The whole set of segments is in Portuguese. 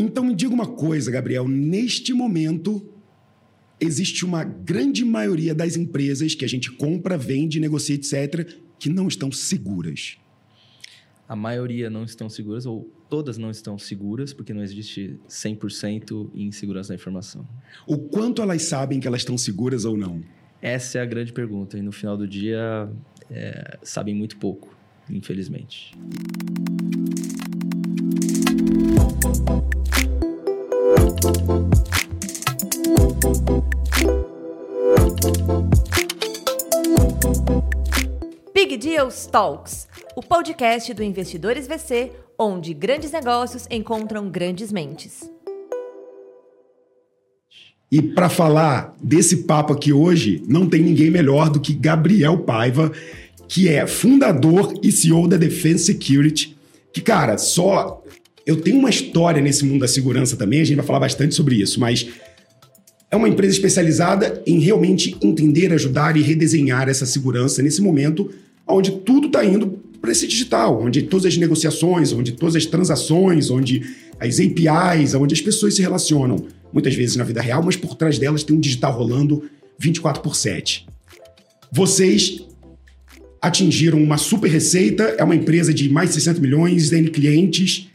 Então me diga uma coisa, Gabriel. Neste momento, existe uma grande maioria das empresas que a gente compra, vende, negocia, etc., que não estão seguras. A maioria não estão seguras, ou todas não estão seguras, porque não existe 100% em segurança da informação. O quanto elas sabem que elas estão seguras ou não? Essa é a grande pergunta. E no final do dia, é, sabem muito pouco, infelizmente. Deals Talks, o podcast do Investidores VC, onde grandes negócios encontram grandes mentes. E para falar desse papo aqui hoje, não tem ninguém melhor do que Gabriel Paiva, que é fundador e CEO da Defense Security. Que, cara, só. Eu tenho uma história nesse mundo da segurança também, a gente vai falar bastante sobre isso, mas é uma empresa especializada em realmente entender, ajudar e redesenhar essa segurança nesse momento onde tudo está indo para esse digital, onde todas as negociações, onde todas as transações, onde as APIs, onde as pessoas se relacionam, muitas vezes na vida real, mas por trás delas tem um digital rolando 24 por 7. Vocês atingiram uma super receita, é uma empresa de mais de 60 milhões, de clientes.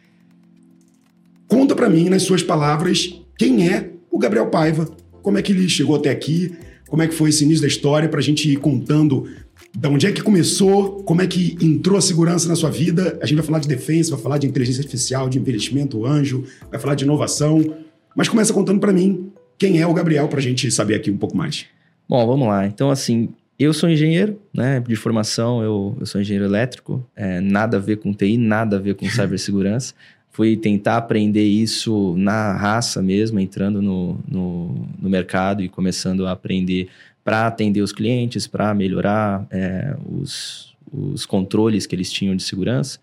Conta para mim, nas suas palavras, quem é o Gabriel Paiva, como é que ele chegou até aqui, como é que foi esse início da história, para a gente ir contando da onde é que começou, como é que entrou a segurança na sua vida. A gente vai falar de defesa, vai falar de inteligência artificial, de envelhecimento anjo, vai falar de inovação. Mas começa contando para mim quem é o Gabriel, para a gente saber aqui um pouco mais. Bom, vamos lá. Então, assim, eu sou engenheiro, né? De formação, eu, eu sou engenheiro elétrico. É, nada a ver com TI, nada a ver com cibersegurança fui tentar aprender isso na raça mesmo, entrando no, no, no mercado e começando a aprender para atender os clientes, para melhorar é, os, os controles que eles tinham de segurança.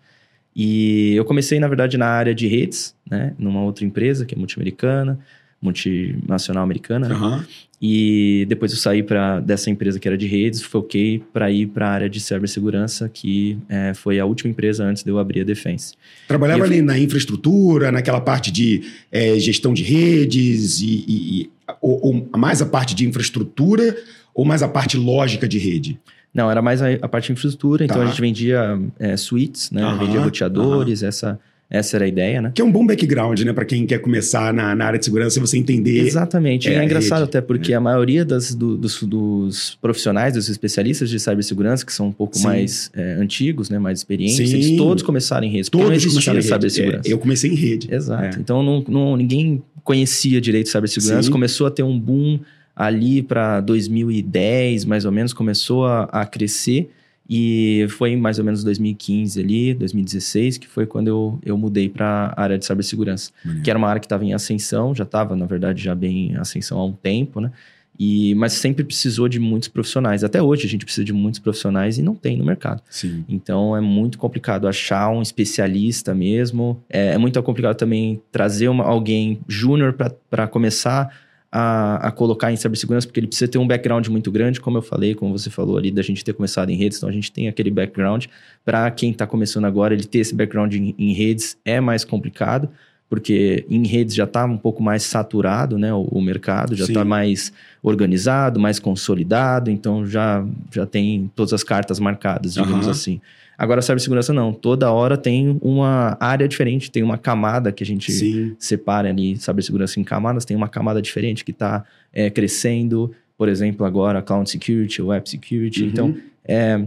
E eu comecei, na verdade, na área de redes, né, numa outra empresa que é multiamericana, multinacional americana. Uhum. Né? E depois eu saí pra, dessa empresa que era de redes, foquei para ir para a área de cibersegurança, que é, foi a última empresa antes de eu abrir a Defense. Trabalhava eu... ali na infraestrutura, naquela parte de é, gestão de redes, e, e, e ou, ou, mais a parte de infraestrutura ou mais a parte lógica de rede? Não, era mais a, a parte de infraestrutura, então tá. a gente vendia é, suítes, né? Vendia roteadores, essa essa era a ideia, né? Que é um bom background, né? Para quem quer começar na, na, área de segurança, você entender. Exatamente. É, é engraçado rede. até porque é. a maioria das, do, dos, dos, profissionais, dos especialistas de cibersegurança, que são um pouco Sim. mais é, antigos, né? mais experientes, Sim. eles todos começaram em rede. Todos não existia cibersegurança. É, eu comecei em rede. Exato. É. Então não, não, ninguém conhecia direito cibersegurança, Sim. começou a ter um boom ali para 2010, mais ou menos, começou a, a crescer. E foi em mais ou menos 2015 ali, 2016, que foi quando eu, eu mudei para a área de cibersegurança, que era uma área que estava em ascensão, já estava, na verdade, já bem em ascensão há um tempo, né? E, mas sempre precisou de muitos profissionais. Até hoje a gente precisa de muitos profissionais e não tem no mercado. Sim. Então é muito complicado achar um especialista mesmo. É, é muito complicado também trazer uma, alguém júnior para começar a, a, colocar em cibersegurança, porque ele precisa ter um background muito grande, como eu falei, como você falou ali, da gente ter começado em redes, então a gente tem aquele background. Para quem está começando agora, ele ter esse background em, em, redes é mais complicado, porque em redes já está um pouco mais saturado, né, o, o mercado já está mais organizado, mais consolidado, então já, já tem todas as cartas marcadas, digamos uhum. assim. Agora, a cibersegurança não. Toda hora tem uma área diferente, tem uma camada que a gente Sim. separa ali, cibersegurança em camadas, tem uma camada diferente que está é, crescendo. Por exemplo, agora Cloud Security, Web Security. Uhum. Então, é,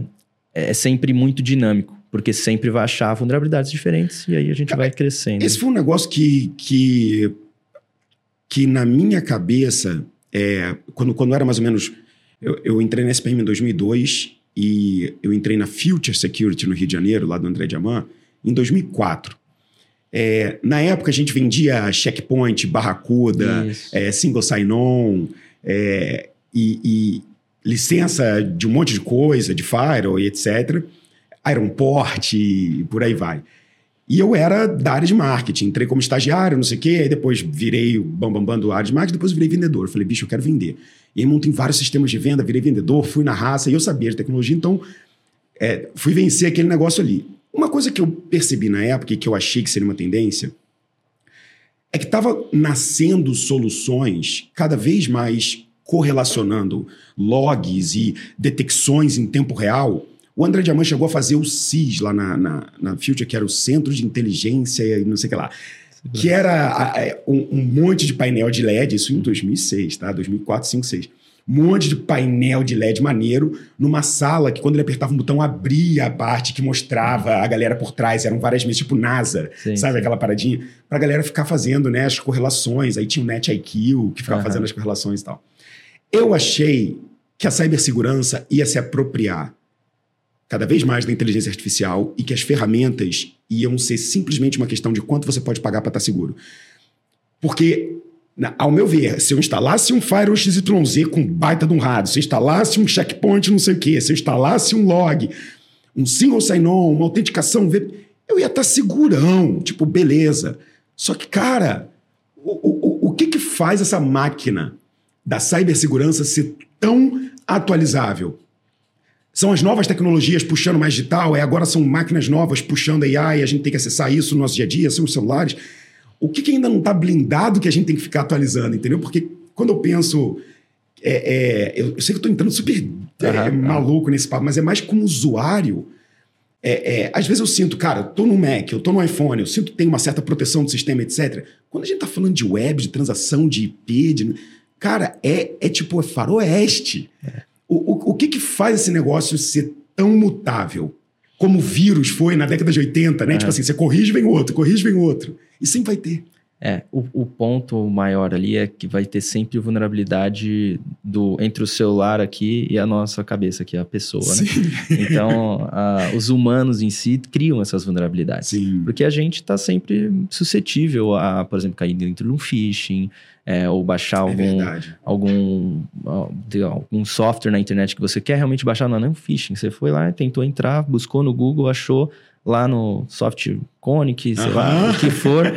é sempre muito dinâmico, porque sempre vai achar vulnerabilidades diferentes e aí a gente vai crescendo. Esse foi um negócio que, que, que na minha cabeça, é, quando, quando era mais ou menos... Eu, eu entrei na SPM em 2002 e eu entrei na Future Security no Rio de Janeiro, lá do André Diamant, em 2004. É, na época a gente vendia checkpoint, barracuda, é, single sign-on é, e, e, licença de um monte de coisa, de firewall e etc. Aeroporte e por aí vai. E eu era da área de marketing, entrei como estagiário, não sei o quê, aí depois virei o bambambam bam, bam do área de marketing, depois virei vendedor. Falei, bicho, eu quero vender. E aí montei vários sistemas de venda, virei vendedor, fui na raça, e eu sabia de tecnologia, então é, fui vencer aquele negócio ali. Uma coisa que eu percebi na época e que eu achei que seria uma tendência é que estava nascendo soluções cada vez mais correlacionando logs e detecções em tempo real. O André Diamant chegou a fazer o CIS lá na, na, na Future, que era o Centro de Inteligência e não sei o que lá. Que era um, um monte de painel de LED, isso em 2006, tá? 2004, 2005, 2006 um monte de painel de LED maneiro numa sala que, quando ele apertava um botão, abria a parte que mostrava a galera por trás. Eram várias mesas, tipo NASA, Sim. sabe? Aquela paradinha. Pra galera ficar fazendo né, as correlações. Aí tinha o NetIQ, que ficava uhum. fazendo as correlações e tal. Eu achei que a cibersegurança ia se apropriar cada vez mais da inteligência artificial e que as ferramentas iam ser simplesmente uma questão de quanto você pode pagar para estar seguro. Porque ao meu ver, se eu instalasse um Firewall XYZ com baita de um rádio, se eu instalasse um checkpoint não sei o quê, se eu instalasse um log, um single sign-on, uma autenticação, eu ia estar segurão, tipo, beleza. Só que, cara, o, o, o que que faz essa máquina da cibersegurança ser tão atualizável? São as novas tecnologias puxando mais digital, é agora são máquinas novas puxando AI, a gente tem que acessar isso no nosso dia a dia, são os celulares o que, que ainda não está blindado que a gente tem que ficar atualizando, entendeu? Porque quando eu penso. É, é, eu, eu, sei que eu estou entrando super é, maluco nesse papo, mas é mais como usuário. É, é, às vezes eu sinto, cara, eu tô no Mac, eu tô no iPhone, eu sinto que tem uma certa proteção do sistema, etc. Quando a gente está falando de web, de transação, de IP, de, cara, é, é tipo é faroeste. É. O, o, o que, que faz esse negócio ser tão mutável? Como o vírus foi na década de 80, né? Tipo assim, você corrige, vem outro, corrige, vem outro. E sempre vai ter. É, o, o, ponto maior ali é que vai ter sempre vulnerabilidade do, entre o celular aqui e a nossa cabeça, que é a pessoa, né? Sim. né? Então, a, os humanos em si criam essas vulnerabilidades. Sim. Porque a gente está sempre suscetível a, por exemplo, cair dentro de um phishing, é, ou baixar é algum, algum, algum software na internet que você quer realmente baixar, não é um phishing. Você foi lá, tentou entrar, buscou no Google, achou lá no SoftConic, sei lá, o que for,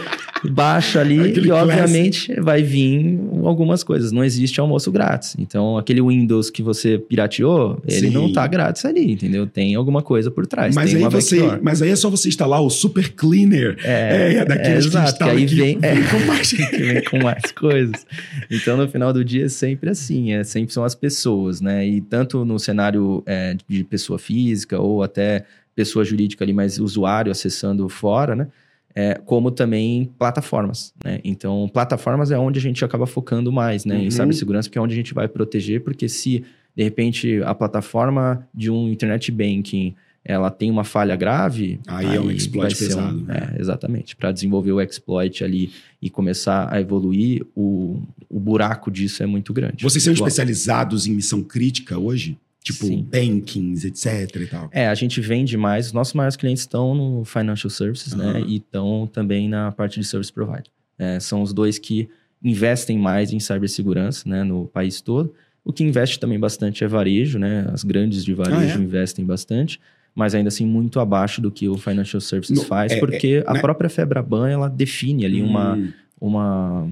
baixa ali Aquele e obviamente classic. vai vir algumas coisas. Não existe almoço grátis. Então, aquele Windows que você pirateou, ele Sim. não tá grátis ali, entendeu? Tem alguma coisa por trás. Mas, aí, você, mas aí é só você instalar o Super Cleaner. É, é, é daqueles é, exato, que, que aí vem, é, vem, com mais... vem com mais coisas. Então, no final do dia, é sempre assim. É, sempre são as pessoas, né? E tanto no cenário é, de pessoa física ou até pessoa jurídica ali, mas usuário acessando fora, né? É, como também plataformas, né? Então, plataformas é onde a gente acaba focando mais, né? Uhum. Em cibersegurança, porque é onde a gente vai proteger, porque se, de repente, a plataforma de um internet banking ela tem uma falha grave... Aí, aí é um exploit pesado. Um, né? é, exatamente. Para desenvolver o exploit ali e começar a evoluir, o, o buraco disso é muito grande. Vocês são especializados em missão crítica hoje? Tipo, Sim. bankings, etc e tal. É, a gente vende mais. Os nossos maiores clientes estão no Financial Services, uhum. né? E estão também na parte de Service Provider. É, são os dois que investem mais em cibersegurança, né? No país todo. O que investe também bastante é varejo, né? As grandes de varejo ah, é? investem bastante. Mas ainda assim, muito abaixo do que o Financial Services no, faz. É, porque é, a né? própria Febraban, ela define ali hum. uma uma,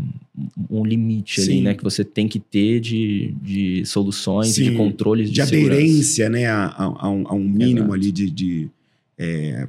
um limite Sim. ali, né? Que você tem que ter de, de soluções, Sim. de controles de, de aderência, né? A, a, a, um, a, um, mínimo Exato. ali de... de é,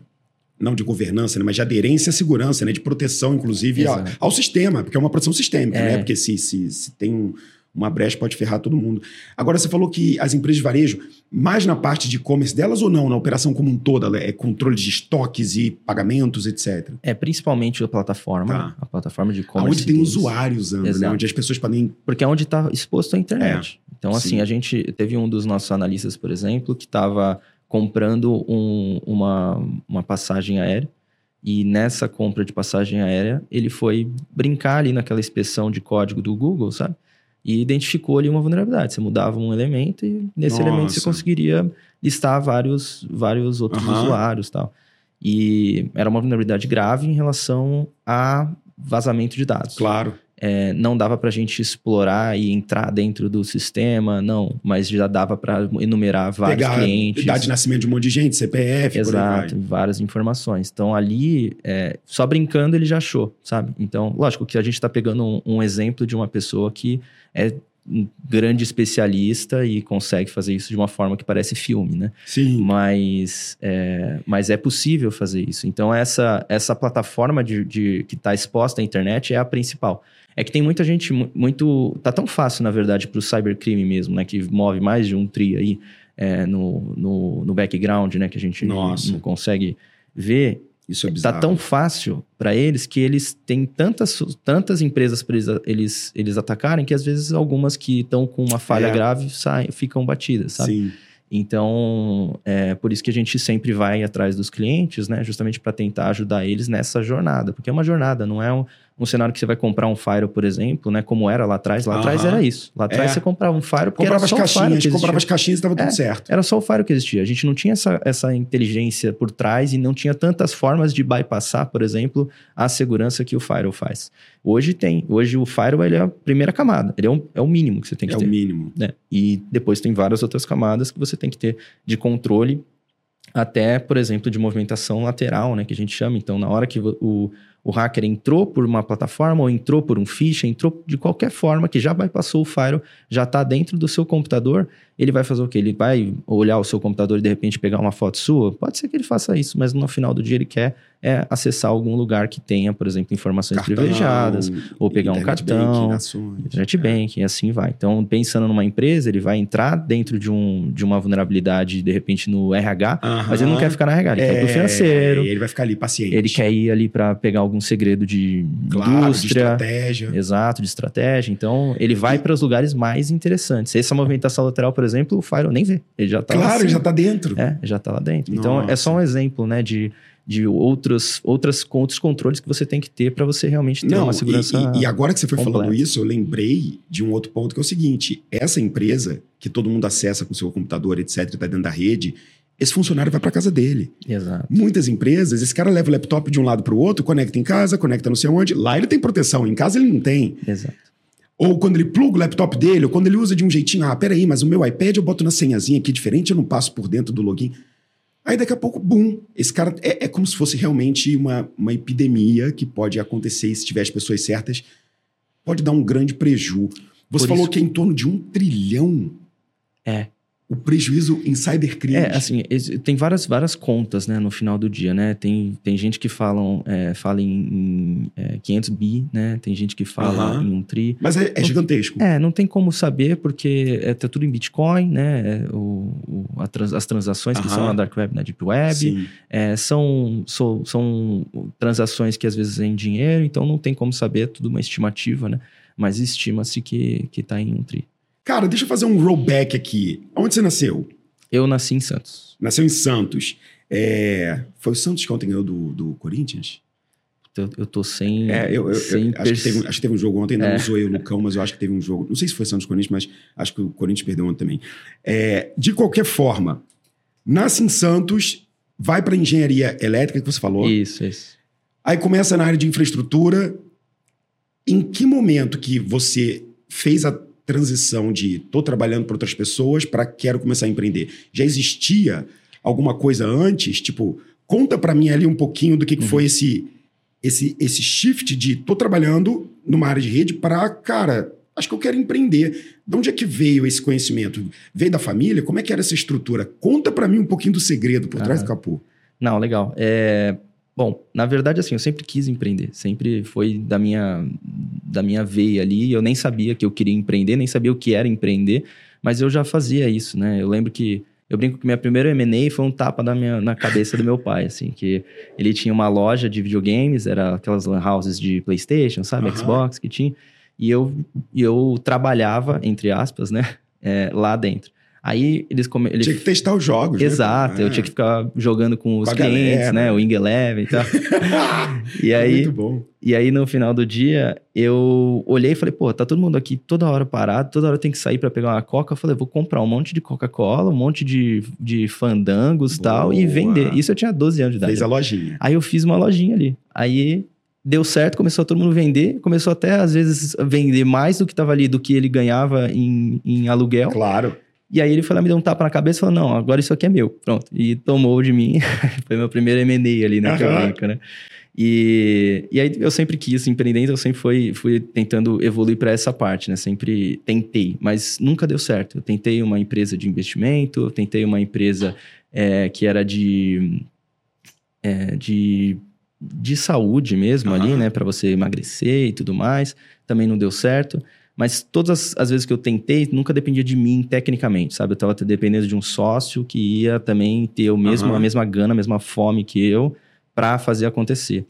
não de governança, né, mas de aderência à segurança, né, de proteção, inclusive, ao, ao, sistema, porque é uma proteção sistêmica, né? é. né? Porque se, se, se tem um, uma brecha pode ferrar todo mundo. Agora, você falou que as empresas de varejo, mais na parte de e-commerce delas ou não, na operação como um todo, é controle de estoques e pagamentos, etc? É, principalmente a plataforma, tá. a plataforma de e-commerce. Onde tem usuários usando, né? onde as pessoas podem... Porque é onde está exposto a internet. É. Então, assim, Sim. a gente teve um dos nossos analistas, por exemplo, que estava comprando um, uma, uma passagem aérea e nessa compra de passagem aérea, ele foi brincar ali naquela inspeção de código do Google, sabe? E identificou ali uma vulnerabilidade. Você mudava um elemento e nesse Nossa. elemento você conseguiria listar vários, vários outros uhum. usuários tal. E era uma vulnerabilidade grave em relação a vazamento de dados. Claro. É, não dava para a gente explorar e entrar dentro do sistema, não, mas já dava para enumerar vários Pegar clientes. Idade de nascimento de um monte de gente, CPF, Exato, várias informações. Então ali, é, só brincando, ele já achou, sabe? Então, lógico que a gente está pegando um, um, exemplo de uma pessoa que é um grande especialista e consegue fazer isso de uma forma que parece filme, né? Sim. Mas é, mas é possível fazer isso. Então, essa, essa plataforma de, de que está exposta à internet é a principal. É que tem muita gente muito. Tá tão fácil, na verdade, para o cybercrime mesmo, né? Que move mais de um tri aí é, no, no, no, background, né? Que a gente não, não consegue ver. Isso é bizarro. Tá tão fácil para eles que eles têm tantas, tantas empresas para eles, eles, eles atacarem que às vezes algumas que estão com uma falha é. grave saem, ficam batidas, sabe? Sim. Então, é por isso que a gente sempre vai atrás dos clientes, né? Justamente para tentar ajudar eles nessa jornada. Porque é uma jornada, não é um, um cenário que você vai comprar um Fire, por exemplo, né? Como era lá atrás. Lá atrás era isso. Lá atrás é. você comprava um Fire porque comprava era só as caixinhas, Fire comprava as caixinhas e estava tudo é, certo. Era só o Fire que existia. A gente não tinha essa, essa inteligência por trás e não tinha tantas formas de bypassar, por exemplo, a segurança que o Fire faz. Hoje tem. Hoje o Firewall ele é a primeira camada. Ele é, um, é o mínimo que você tem que é ter. É o mínimo. Né? E depois tem várias outras camadas que você tem que ter de controle até, por exemplo, de movimentação lateral, né? Que a gente chama. Então, na hora que o, o hacker entrou por uma plataforma ou entrou por um ficha, entrou de qualquer forma que já bypassou o firewall, já está dentro do seu computador, ele vai fazer o quê? Ele vai olhar o seu computador e de repente pegar uma foto sua? Pode ser que ele faça isso, mas no final do dia ele quer é, acessar algum lugar que tenha, por exemplo, informações cartão, privilegiadas, ou pegar um cartão, banking, ações, internet é. banking, e assim vai. Então, pensando numa empresa, ele vai entrar dentro de, um, de uma vulnerabilidade, de repente, no RH, mas ele não quer ficar na RH, ele é, quer ir pro financeiro. Ele vai ficar ali paciente. Ele quer ir ali para pegar algum segredo de claro, indústria. de estratégia. Exato, de estratégia. Então, ele vai para os lugares mais interessantes. Essa movimentação lateral, por exemplo, o Firewall nem vê. Ele já tá Claro, ele já tá dentro. É, já tá lá dentro. Nossa. Então, é só um exemplo, né, de de outros, outras, outros controles que você tem que ter para você realmente ter Não, uma segurança. E, e agora que você foi completa. falando isso, eu lembrei de um outro ponto que é o seguinte: essa empresa que todo mundo acessa com seu computador, etc., está dentro da rede, esse funcionário vai para casa dele. Exato. Muitas empresas, esse cara leva o laptop de um lado para o outro, conecta em casa, conecta não sei onde. Lá ele tem proteção, em casa ele não tem. Exato. Ou quando ele pluga o laptop dele, ou quando ele usa de um jeitinho, ah, peraí, mas o meu iPad eu boto na senhazinha aqui diferente, eu não passo por dentro do login. Aí daqui a pouco, bum, esse cara é, é como se fosse realmente uma, uma epidemia que pode acontecer e se tiver as pessoas certas, pode dar um grande prejuízo. Você Por falou isso... que é em torno de um trilhão. É o prejuízo em cybercrime. É, assim, tem várias, várias contas, né, no final do dia, né? Tem, tem gente que falam, é, fala em, em é, 500 bi, né? Tem gente que fala uhum. em um tri. Mas é, é gigantesco. É, não tem como saber porque é, tá tudo em Bitcoin, né? É, o, o trans, as transações uhum. que são na Dark Web, na Deep Web, é, são, são, são transações que às vezes é em dinheiro, então não tem como saber, é tudo uma estimativa, né? Mas estima-se que, que tá em um tri. Cara, deixa eu fazer um rollback aqui. Onde você nasceu? Eu nasci em Santos. Nasceu em Santos. É... Foi o Santos que ontem ganhou do, do Corinthians? Eu, eu tô sem. É, eu, eu, sem acho, que teve, acho, que teve, um jogo ontem, não é. zoei o Lucão, mas eu acho que teve um jogo. Não sei se foi Santos Corinthians, mas acho que o Corinthians perdeu ontem também. É, de qualquer forma, nasce em Santos, vai para engenharia elétrica, que você falou. Isso, isso. Aí começa na área de infraestrutura. Em que momento que você fez a transição de estou trabalhando para outras pessoas para quero começar a empreender? Já existia alguma coisa antes? Tipo, conta para mim ali um pouquinho do que, que uhum. foi esse, esse, esse shift de estou trabalhando numa área de rede para, cara, acho que eu quero empreender. De onde é que veio esse conhecimento? Veio da família? Como é que era essa estrutura? Conta para mim um pouquinho do segredo por trás do capô. Não, legal. É, Bom, na verdade, assim, eu sempre quis empreender. Sempre foi da minha, da minha veia ali. Eu nem sabia que eu queria empreender, nem sabia o que era empreender, mas eu já fazia isso, né? Eu lembro que eu brinco que minha primeira M&A foi um tapa na, minha, na cabeça do meu pai, assim, que ele tinha uma loja de videogames, era aquelas lan houses de Playstation, sabe, uhum. Xbox que tinha, e eu, eu trabalhava, entre aspas, né, é, lá dentro. Aí eles come... Tinha que testar os jogos. Né? Exato, né? eu tinha que ficar jogando com os com clientes, galera. né? O Wing Eleven e tal. e aí, Muito bom. E aí, no final do dia, eu olhei e falei, pô, tá todo mundo aqui toda hora parado, toda hora tem que sair para pegar uma coca. Eu falei, vou comprar um monte de Coca-Cola, um monte de, de fandangos e tal, e vender. Isso eu tinha 12 anos de idade. Fez a lojinha. Aí eu fiz uma lojinha ali. Aí deu certo, começou todo mundo vender, começou até às vezes a vender mais do que estava ali, do que ele ganhava em, em aluguel. Claro. E aí ele foi lá, me deu um tapa na cabeça e falou, não, agora isso aqui é meu. Pronto. E tomou de mim. foi meu primeiro M&A ali, né? Brinco, né? E, e aí eu sempre quis empreender, então eu sempre fui, fui tentando evoluir para essa parte, né? Sempre tentei, mas nunca deu certo. Eu tentei uma empresa de investimento, eu tentei uma empresa é, que era de, é, de, de saúde mesmo uhum. ali, né? Para você emagrecer e tudo mais. Também não deu certo. Mas todas as vezes que eu tentei, nunca dependia de mim tecnicamente, sabe? Eu estava dependendo de um sócio que ia também ter o mesmo, uhum. a mesma gana, a mesma fome que eu para fazer acontecer.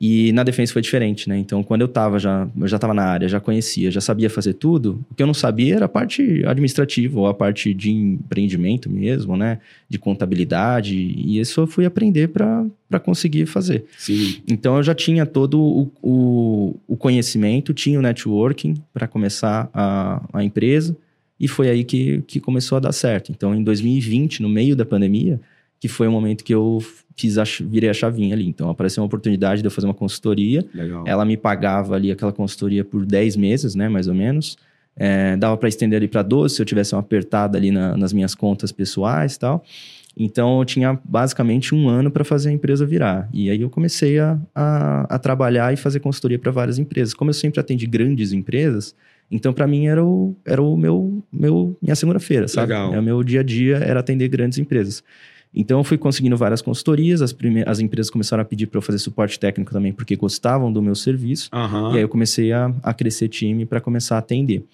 E na defesa foi diferente, né? Então, quando eu tava já, eu já tava na área, já conhecia, já sabia fazer tudo, o que eu não sabia era a parte administrativa, ou a parte de empreendimento mesmo, né? De contabilidade, e isso eu fui aprender para conseguir fazer. Sim. Então, eu já tinha todo o, o, o conhecimento, tinha o networking para começar a, a empresa, e foi aí que, que começou a dar certo. Então, em 2020, no meio da pandemia, que foi o momento que eu fiz a, virei a chavinha ali. Então, apareceu uma oportunidade de eu fazer uma consultoria. Legal. Ela me pagava ali aquela consultoria por 10 meses, né, mais ou menos. É, dava para estender ali para 12 se eu tivesse uma apertada ali na, nas minhas contas pessoais e tal. Então, eu tinha basicamente um ano para fazer a empresa virar. E aí eu comecei a, a, a trabalhar e fazer consultoria para várias empresas. Como eu sempre atendi grandes empresas, então para mim era o, era o meu, meu minha segunda-feira, sabe? Legal. É, o meu dia a dia era atender grandes empresas. Então, eu fui conseguindo várias consultorias, as, prime... as empresas começaram a pedir para eu fazer suporte técnico também, porque gostavam do meu serviço. Uhum. E aí eu comecei a, a crescer time para começar a atender.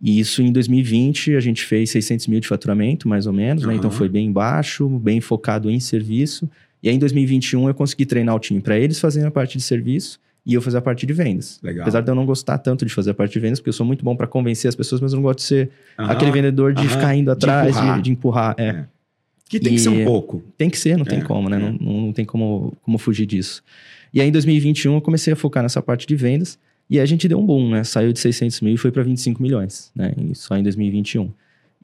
E isso em 2020, a gente fez 600 mil de faturamento, mais ou menos, uhum. né? Então foi bem baixo, bem focado em serviço. E aí em 2021 eu consegui treinar o time para eles fazerem a parte de serviço e eu fazer a parte de vendas. Legal. Apesar de eu não gostar tanto de fazer a parte de vendas, porque eu sou muito bom para convencer as pessoas, mas eu não gosto de ser uhum. aquele vendedor de uhum. ficar indo atrás, de empurrar. De, de empurrar é. é. Que tem e que ser um pouco. Tem que ser, não tem é, como, né? É. Não, não tem como, como fugir disso. E aí, em 2021, eu comecei a focar nessa parte de vendas. E aí a gente deu um boom, né? Saiu de 600 mil e foi para 25 milhões, né? Só em 2021.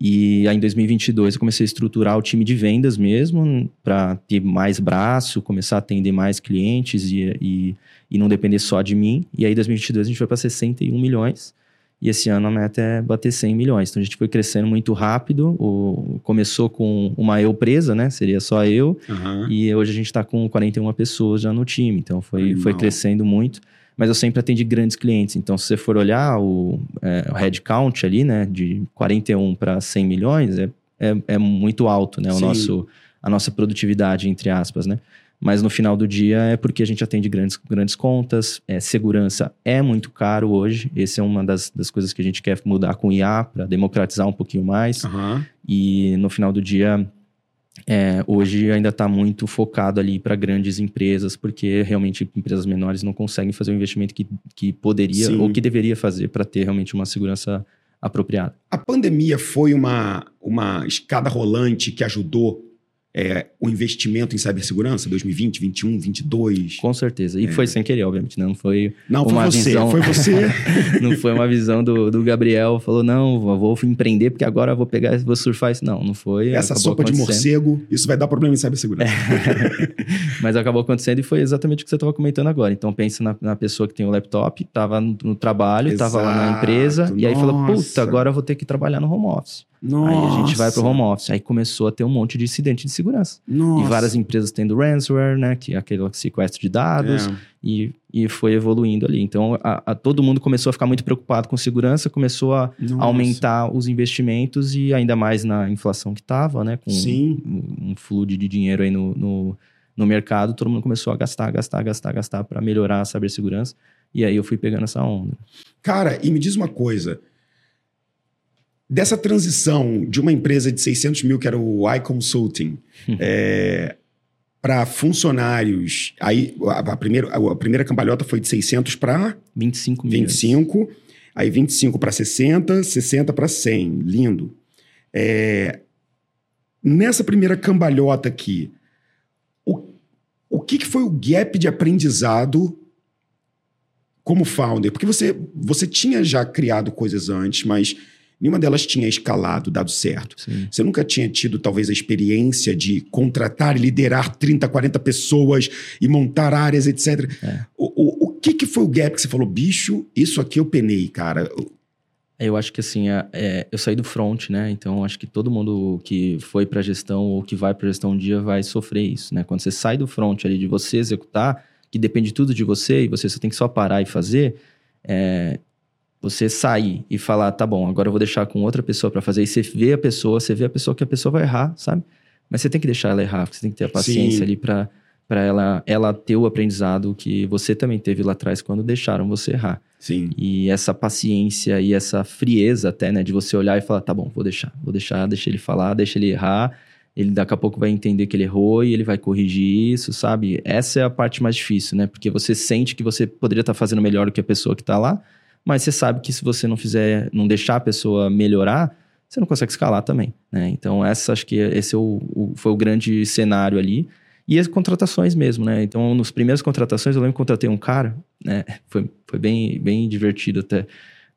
E aí, em 2022, eu comecei a estruturar o time de vendas mesmo, para ter mais braço, começar a atender mais clientes e, e, e não depender só de mim. E aí, em 2022, a gente foi para 61 milhões. E esse ano a meta é bater 100 milhões. Então a gente foi crescendo muito rápido. O, começou com uma eu presa, né? Seria só eu. Uhum. E hoje a gente está com 41 pessoas já no time. Então foi, foi crescendo muito. Mas eu sempre atendi grandes clientes. Então, se você for olhar o, é, o headcount ali, né? De 41 para 100 milhões, é, é, é, muito alto, né? O nosso, a nossa produtividade, entre aspas, né? Mas no final do dia é porque a gente atende grandes, grandes contas, é, segurança é muito caro hoje. Essa é uma das, das coisas que a gente quer mudar com o IA para democratizar um pouquinho mais. Uhum. E no final do dia, é, hoje ainda está muito focado ali para grandes empresas, porque realmente empresas menores não conseguem fazer o investimento que, que poderia Sim. ou que deveria fazer para ter realmente uma segurança apropriada. A pandemia foi uma, uma escada rolante que ajudou é, o investimento em cibersegurança 2020, 2021, 2022? Com certeza. E é. foi sem querer, obviamente. Né? Não foi não, uma foi você, visão... Foi você. não foi uma visão do, do Gabriel. Falou, não, vou empreender porque agora vou pegar vou surfar isso. Não, não foi. Essa sopa de morcego, isso vai dar problema em cibersegurança. Mas acabou acontecendo e foi exatamente o que você estava comentando agora. Então, pensa na, na, pessoa que tem o laptop, estava no, no, trabalho, estava lá na empresa, Nossa. e aí falou, puta, agora eu vou ter que trabalhar no home office. Nossa. Aí a gente vai pro home office. Aí começou a ter um monte de incidente de segurança. Nossa. E várias empresas tendo ransomware, né? Que é aquele sequestro de dados. É. E, e foi evoluindo ali. Então, a, a, todo mundo começou a ficar muito preocupado com segurança, começou a Nossa. aumentar os investimentos e ainda mais na inflação que estava, né? Com Sim. Um, um fluxo de dinheiro aí no, no, no mercado, todo mundo começou a gastar, gastar, gastar, gastar para melhorar a cibersegurança. E aí eu fui pegando essa onda. Cara, e me diz uma coisa dessa transição de uma empresa de 600 mil, que era o iConsulting, é, para funcionários. Aí a, a, primeira, a, primeira cambalhota foi de 600 para 25 mil. 25. Aí 25 para 60, 60 para 100. Lindo. É, nessa primeira cambalhota aqui, o, o que, que foi o gap de aprendizado como founder? Porque você, você tinha já criado coisas antes, mas Nenhuma delas tinha escalado, dado certo. Sim. Você nunca tinha tido, talvez, a experiência de contratar e liderar 30, 40 pessoas e montar áreas, etc. É. O, o, o que, que foi o gap que você falou? Bicho, isso aqui eu penei, cara. Eu acho que assim, é, é, eu saí do front, né? Então acho que todo mundo que foi para gestão ou que vai para gestão um dia vai sofrer isso, né? Quando você sai do front ali de você executar, que depende tudo de você e você só tem que só parar e fazer, é, você sair e falar, tá bom, agora eu vou deixar com outra pessoa para fazer, e você vê a pessoa, você vê a pessoa que a pessoa vai errar, sabe? Mas você tem que deixar ela errar, você tem que ter a paciência Sim. ali para para ela, ela ter o aprendizado que você também teve lá atrás quando deixaram você errar. Sim. E essa paciência e essa frieza até, né, de você olhar e falar, tá bom, vou deixar, vou deixar, deixa ele falar, deixa ele errar, ele daqui a pouco vai entender que ele errou e ele vai corrigir isso, sabe? Essa é a parte mais difícil, né? Porque você sente que você poderia estar fazendo melhor do que a pessoa que tá lá, mas você sabe que se você não fizer, não deixar a pessoa melhorar, você não consegue escalar também, né? Então, essa acho que esse é o, o- foi o grande cenário ali. E as contratações mesmo, né? Então, nos primeiras contratações, eu lembro que contratei um cara, né? Foi, foi bem, bem divertido até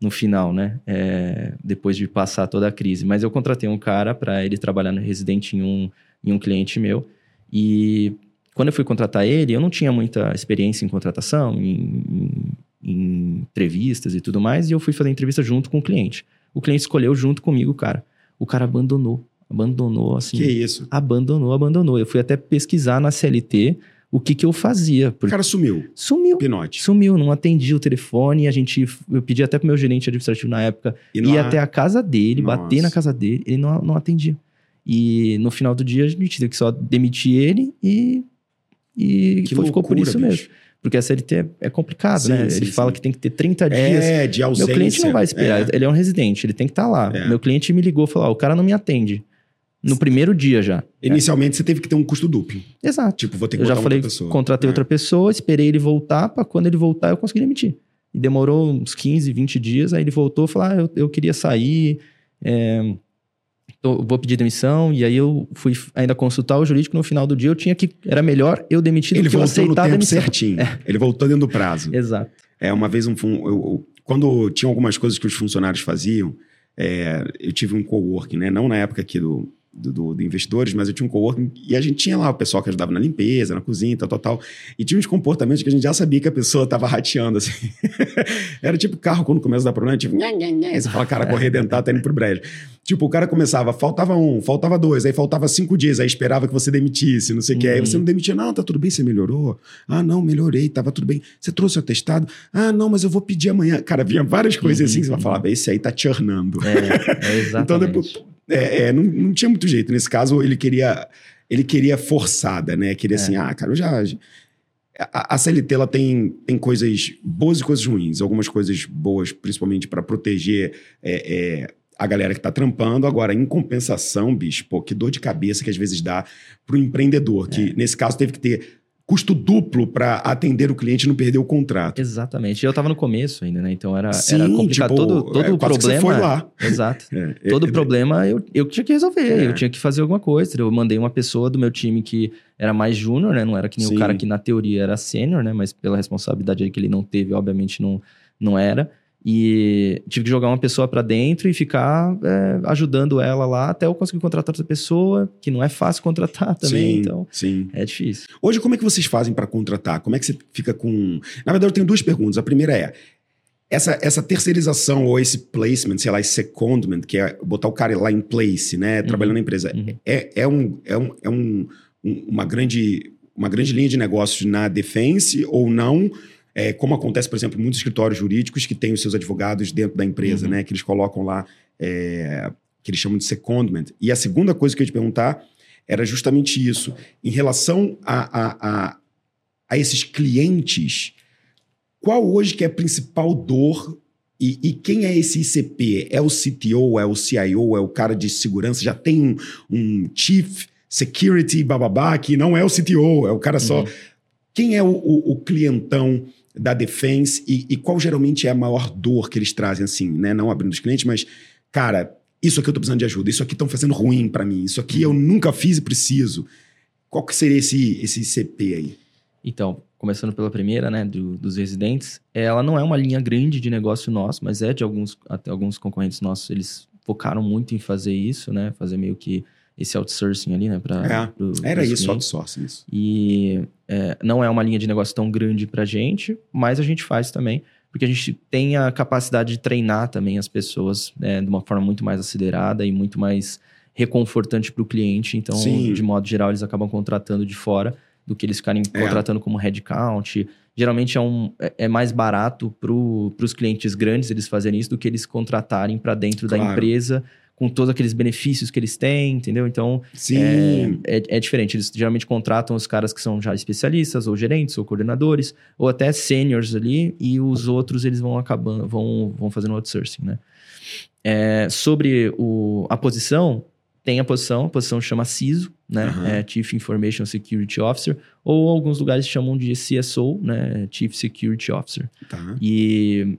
no final, né? É, depois de passar toda a crise. Mas eu contratei um cara para ele trabalhar no residente em um, em um cliente meu. E quando eu fui contratar ele, eu não tinha muita experiência em contratação, em- em entrevistas e tudo mais. E eu fui fazer entrevista junto com o cliente. O cliente escolheu junto comigo o cara. O cara abandonou. Abandonou, assim Que isso? abandonou, abandonou. Eu fui até pesquisar na CLT o que, que eu fazia. O Porque cara sumiu. sumiu. Pinote. Sumiu, não atendia o telefone. A gente, eu pedi até pro meu gerente administrativo na época E ir há- até a casa dele, bater Nossa. na casa dele. Ele não, não atendia. E no final do dia a gente teve que só demitir ele e, e Que foi- ficou por loucura, isso bicho. mesmo. Porque a CLT é, é complicado, Sim, né? sim, ele fala sim. que tem que ter 30 dias. É, de ausência. Meu cliente não vai esperar, É. ele é um residente, ele tem que estar lá. É. Meu cliente me ligou e falou: ó, o cara não me atende. No primeiro dia já. Inicialmente você teve que ter um custo duplo. Exato. Tipo, vou ter que Eu já falei, outra pessoa. contratei É. outra pessoa, esperei ele voltar, pra quando ele voltar eu consegui demitir. E demorou uns 15, 20 dias, aí ele voltou e falou: ah, eu, eu queria sair, é, tô- vou pedir demissão. E aí eu fui ainda consultar o jurídico. No final do dia eu tinha que. Era melhor eu demitir Ele do que eu aceitar a demissão. certinho. Ele voltou dentro do prazo. Exato. É, uma vez um eu, eu- quando tinha algumas coisas que os funcionários faziam, é, eu tive um coworking, né? Não na época aqui do, do, do- do investidores, mas eu tinha um coworking e a gente tinha lá o pessoal que ajudava na limpeza, na cozinha, tal, tal, tal. E tinha uns comportamentos que a gente já sabia que a pessoa tava rateando, assim. Era tipo carro quando começa a dar problema, tipo, nha, nha, nha, você fala, cara, correr dentado, tá indo pro brejo. Tipo, o cara começava, faltava um, faltava dois, aí faltava cinco dias, aí esperava que você demitisse, não sei o que. Aí Uhum. você não demitia, não, tá tudo bem, você melhorou? Ah, não, melhorei, tava tudo bem. Você trouxe o atestado? Ah, não, mas eu vou pedir amanhã. Cara, vinha várias coisas Uhum, assim que você vai uhum. falar, esse aí tá churnando. É, é exatamente. Então, depois, é, é, não, não tinha muito jeito. Nesse caso, ele queria, ele queria forçada, né? Queria É. assim, ah, cara, eu já. A, a CLT ela tem, tem coisas boas e coisas ruins. Algumas coisas boas, principalmente para proteger é, é, a galera que tá trampando. Agora, em compensação, bicho, pô, que dor de cabeça que às vezes dá pro empreendedor, que É. nesse caso teve que ter custo duplo para atender o cliente e não perder o contrato. Exatamente. Eu tava no começo ainda, né? Então era, Sim, era complicado. tipo, todo todo é, o problema. foi lá. Exato. É, Todo é, problema eu, eu tinha que resolver, É. eu tinha que fazer alguma coisa. Eu mandei uma pessoa do meu time que era mais júnior, né? Não era que nem Sim. o cara que na teoria era sênior, né? Mas pela responsabilidade que ele não teve, obviamente não, não era. E tive que jogar uma pessoa pra dentro e ficar é, ajudando ela lá até eu conseguir contratar outra pessoa, que não é fácil contratar também, sim, então sim. é difícil. Hoje, como é que vocês fazem para contratar? Como é que você fica com. Na verdade, eu tenho duas perguntas. A primeira é: essa, essa terceirização ou esse placement, sei lá, esse secondment, que é botar o cara lá em place, né? Trabalhando na empresa, Uhum. é, é, um, é, um, é um, um- uma, grande, uma grande linha de negócios na defense ou não? É, como acontece, por exemplo, em muitos escritórios jurídicos que têm os seus advogados dentro da empresa, Uhum. né? Que eles colocam lá, é, que eles chamam de secondment. E a segunda coisa que eu ia te perguntar era justamente isso. Em relação a, a, a, a esses clientes, qual hoje que é a principal dor e, e quem é esse ICP? É o CTO, é o CIO, é o cara de segurança? Já tem um, um Chief Security bababá que não é o CTO, é o cara só... Uhum. Quem é o, o- o clientão da Defense e, e qual geralmente é a maior dor que eles trazem, assim, né? Não abrindo os clientes, mas, cara, isso aqui eu tô precisando de ajuda, isso aqui estão fazendo ruim para mim, isso aqui eu nunca fiz e preciso. Qual que seria esse, esse ICP aí? Então, começando pela primeira, né, do- dos residentes, ela não é uma linha grande de negócio nosso, mas é de alguns, até alguns concorrentes nossos, eles focaram muito em fazer isso, né, fazer meio que esse outsourcing ali, né, para É, Era isso, outsourcing, isso. E é, não é uma linha de negócio tão grande pra gente, mas a gente faz também, porque a gente tem a capacidade de treinar também as pessoas né, de uma forma muito mais acelerada e muito mais reconfortante para o cliente. Então, Sim. de modo geral, eles acabam contratando de fora do que eles ficarem É. contratando como headcount. Geralmente é, um, é- é mais barato para os clientes grandes eles fazerem isso do que eles contratarem para dentro da Claro. empresa com todos aqueles benefícios que eles têm, entendeu? Então, Sim. é, é, é diferente. Eles geralmente contratam os caras que são já especialistas, ou gerentes, ou coordenadores, ou até seniors ali, e os outros eles vão acabando, vão, vão fazendo outsourcing, né? É, sobre o, a posição, tem a posição, a posição chama CISO, né? Aham. É Chief Information Security Officer, ou alguns lugares chamam de CSO, né? Chief Security Officer. Tá. E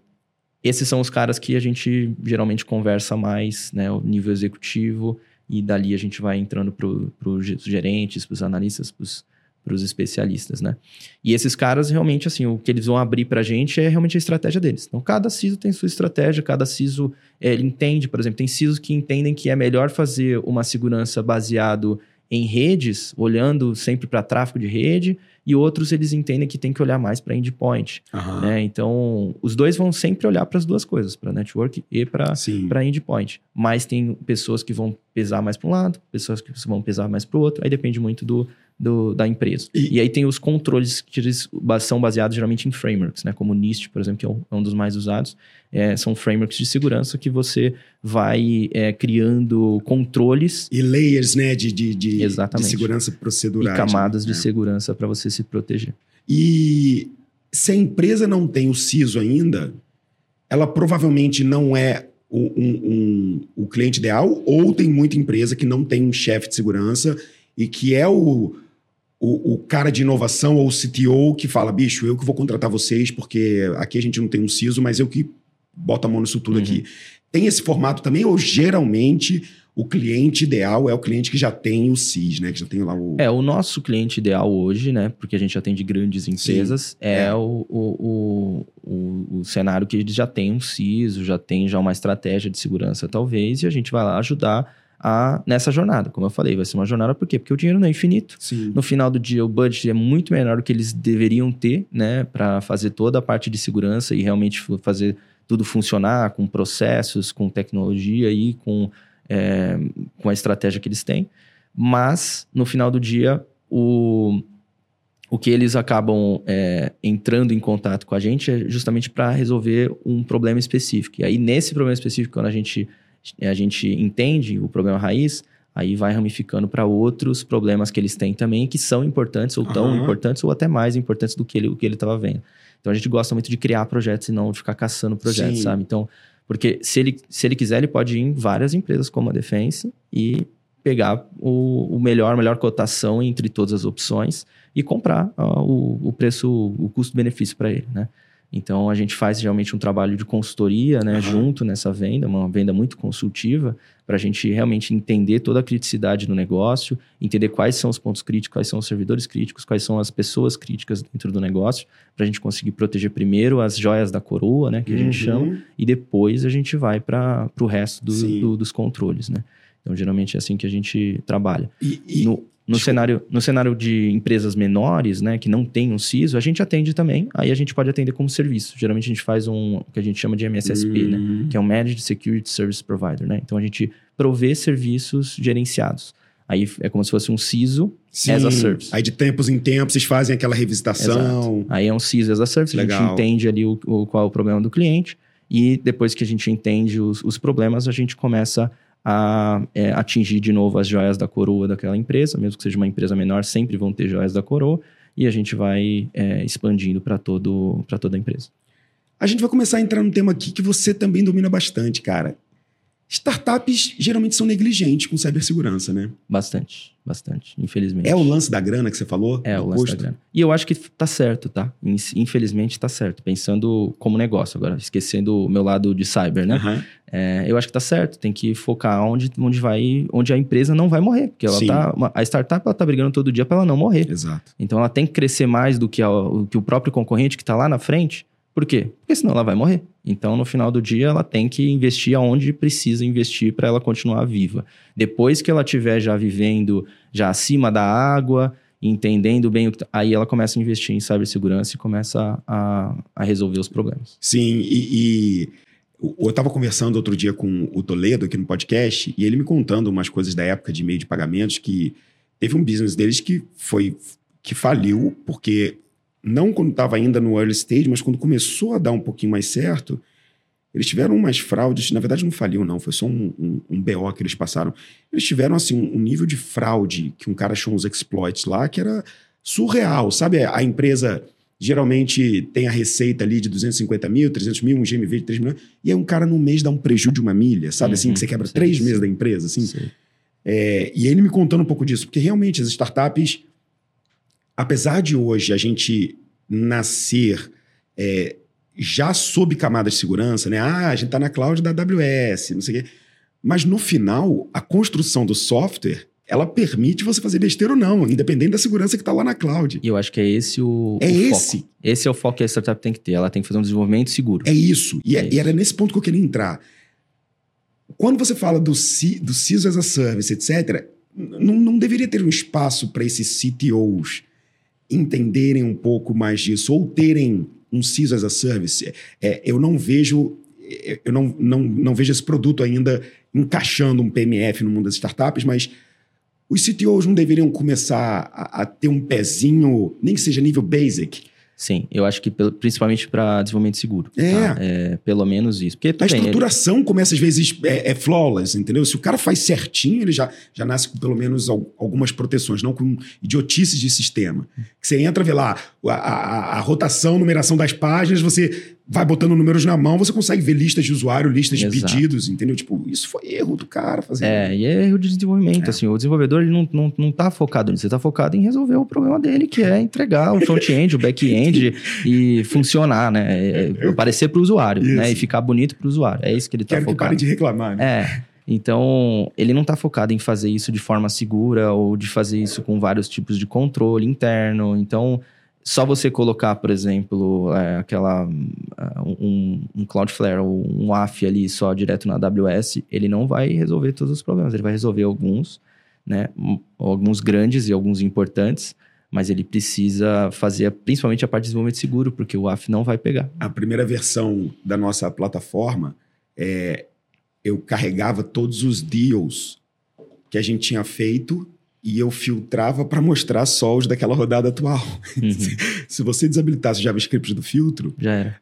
esses são os caras que a gente geralmente conversa mais, né? O nível executivo, e dali a gente vai entrando para os gerentes, para os analistas, para os especialistas, né? E esses caras, realmente, assim, o que eles vão abrir para a gente é realmente a estratégia deles. Então, cada CISO tem sua estratégia, cada CISO eh, ele entende, por exemplo, tem CISOs que entendem que é melhor fazer uma segurança baseado em redes, olhando sempre para tráfego de rede, e outros eles entendem que tem que olhar mais para endpoint. Aham. Né? Então, os dois vão sempre olhar para as duas coisas, para network e para endpoint. Mas tem pessoas que vão pesar mais para um lado, pessoas que vão pesar mais para o outro. Aí depende muito do, do- da empresa. E- E, aí tem os controles que eles são baseados geralmente em frameworks, né? Como o NIST, por exemplo, que é um, é um dos mais usados. É, são frameworks de segurança que você vai é, criando controles E layers, né, de, de, de, Exatamente. de segurança e procedural. camadas de né? segurança para você se proteger. E se a empresa não tem o CISO ainda, ela provavelmente não é o, um- um- o cliente ideal, ou tem muita empresa que não tem um chefe de segurança e que é o, o, o cara de inovação ou o CTO que fala, bicho, eu que vou contratar vocês, porque aqui a gente não tem um CISO, mas eu que boto a mão nisso tudo Uhum. aqui. Tem esse formato também, ou geralmente o cliente ideal é o cliente que já tem o CIS, né? Que já tem lá o. É, o nosso cliente ideal hoje, né? Porque a gente atende grandes empresas, é, é. O, o, o, o, o cenário que eles já tem um CISO, já tem já uma estratégia de segurança, talvez, e a gente vai lá ajudar a, nessa jornada. Como eu falei, vai ser uma jornada por quê? Porque o dinheiro não é infinito. Sim. No final do dia, o budget é muito menor do que eles deveriam ter, né? Para fazer toda a parte de segurança e realmente fazer tudo funcionar com processos, com tecnologia e com, é, com a estratégia que eles têm. Mas, no final do dia, o, o que eles acabam é, entrando em contato com a gente é justamente para resolver um problema específico. E aí, nesse problema específico, quando a gente, a gente entende o problema raiz, aí vai ramificando para outros problemas que eles têm também, que são importantes, ou tão Aham. importantes, ou até mais importantes do que ele, o que ele estava vendo. Então, a gente gosta muito de criar projetos e não de ficar caçando projetos, Sim. sabe? Então, porque se ele, se ele quiser, ele pode ir em várias empresas como a Defense e pegar o, o melhor, melhor cotação entre todas as opções e comprar ó, o, o preço, o custo-benefício para ele, né? Então a gente faz realmente um trabalho de consultoria, né, Aham. junto nessa venda, uma venda muito consultiva, para a gente realmente entender toda a criticidade do negócio, entender quais são os pontos críticos, quais são os servidores críticos, quais são as pessoas críticas dentro do negócio, para a gente conseguir proteger primeiro as joias da coroa, né, que a gente chama, Uhum. e depois a gente vai para o resto do- do- dos controles, né? Então, geralmente é assim que a gente trabalha. E, e- No, no, Desculpa. cenário, no cenário de empresas menores, né, que não tem um CISO, a gente atende também, aí a gente pode atender como serviço. Geralmente a gente faz um, o que a gente chama de MSSP, né? Uhum. Que é um Managed Security Service Provider, né? Então, a gente provê serviços gerenciados. Aí é como se fosse um CISO Sim. as a service. Aí de tempos em tempos vocês fazem aquela revisitação. Aí é um CISO as a service, a Legal. gente entende ali o, o- qual é o problema do cliente e depois que a gente entende os, os problemas, a gente começa a é, atingir de novo as joias da coroa daquela empresa, mesmo que seja uma empresa menor, sempre vão ter joias da coroa e a gente vai é, expandindo para toda a empresa. A gente vai começar a entrar num tema aqui que você também domina bastante, cara. Startups geralmente são negligentes com cibersegurança, né? Bastante, bastante, infelizmente. É o lance da grana que você falou? É, o lance custo? da grana. E eu acho que tá certo, tá? In- Infelizmente tá certo. Pensando como negócio agora, esquecendo o meu lado de cyber, né? Aham. É, eu acho que tá certo. Tem que focar onde, onde vai, onde a empresa não vai morrer. Porque ela Sim. tá. uma- a startup ela tá brigando todo dia para ela não morrer. Exato. Então ela tem que crescer mais do que, a- o, que o próprio concorrente que tá lá na frente. Por quê? Porque senão ela vai morrer. Então, no final do dia, ela tem que investir aonde precisa investir para ela continuar viva. Depois que ela estiver já vivendo já acima da água, entendendo bem o que tá- aí ela começa a investir em cibersegurança e começa a, a resolver os problemas. Sim, e, e eu estava conversando outro dia com o Toledo aqui no podcast e ele me contando umas coisas da época de meio de pagamentos que teve um business deles que foi que faliu, porque não quando estava ainda no early stage, mas quando começou a dar um pouquinho mais certo, eles tiveram umas fraudes, na verdade não faliu não, foi só um, um, um BO que eles passaram. Eles tiveram assim um, um nível de fraude que um cara achou uns exploits lá que era surreal, sabe? A empresa geralmente tem a receita ali de 250 mil, 300 mil, um GMV de 3 milhões, e aí um cara no mês dá um prejuízo de uma milha, sabe Uhum, assim, que você quebra sim, três sim. meses da empresa, assim. Sim. É, e ele me contando um pouco disso, porque realmente as startups, apesar de hoje a gente nascer é, já sob camada de segurança, né? Ah, a gente está na cloud da AWS, não sei o quê. Mas no final, a construção do software, ela permite você fazer besteira ou não, independente da segurança que está lá na cloud. E eu acho que é esse o, É o esse. foco. Esse é o foco que a startup tem que ter. Ela tem que fazer um desenvolvimento seguro. É isso. E, é- É e era nesse ponto que eu queria entrar. Quando você fala do, C, do CISO as a Service, etc., não, não deveria ter um espaço para esses CTOs entenderem um pouco mais disso ou terem um CISO as a Service. É, eu não vejo eu não, não, não vejo esse produto ainda encaixando um PMF no mundo das startups, mas os CTOs não deveriam começar a, a ter um pezinho, nem que seja nível basic, Sim, eu acho que principalmente para desenvolvimento seguro. É. tá? É, pelo menos isso. Porque A bem, ele- estruturação começa às vezes é, é flawless, entendeu? Se o cara faz certinho, ele já, já nasce com pelo menos al- algumas proteções, não com idiotices de sistema. Que você entra, vê lá a, a- a rotação, numeração das páginas, você vai botando números na mão, você consegue ver listas de usuário, listas de Exato. pedidos, entendeu? Tipo, isso foi erro do cara fazer. É, e é erro de desenvolvimento, É. assim, o desenvolvedor ele não, não, não tá focado nisso, ele tá focado em resolver o problema dele, que é entregar o front-end, o back-end e funcionar, né, é, é, aparecer para o usuário, Isso. né, e ficar bonito para o usuário, é isso que ele tá Quero que focado. parem de reclamar, né? É, então ele não tá focado em fazer isso de forma segura ou de fazer isso com vários tipos de controle interno, então só você colocar, por exemplo, é, aquela ah, um, um Cloudflare ou um AF ali só direto na AWS, ele não vai resolver todos os problemas. Ele vai resolver alguns, né? um- Alguns grandes e alguns importantes, mas ele precisa fazer principalmente a parte de desenvolvimento seguro, porque o AF não vai pegar. a primeira versão da nossa plataforma, é, eu carregava todos os deals que a gente tinha feito e eu filtrava para mostrar só os daquela rodada atual. Uhum, Se você desabilitasse o JavaScript do filtro,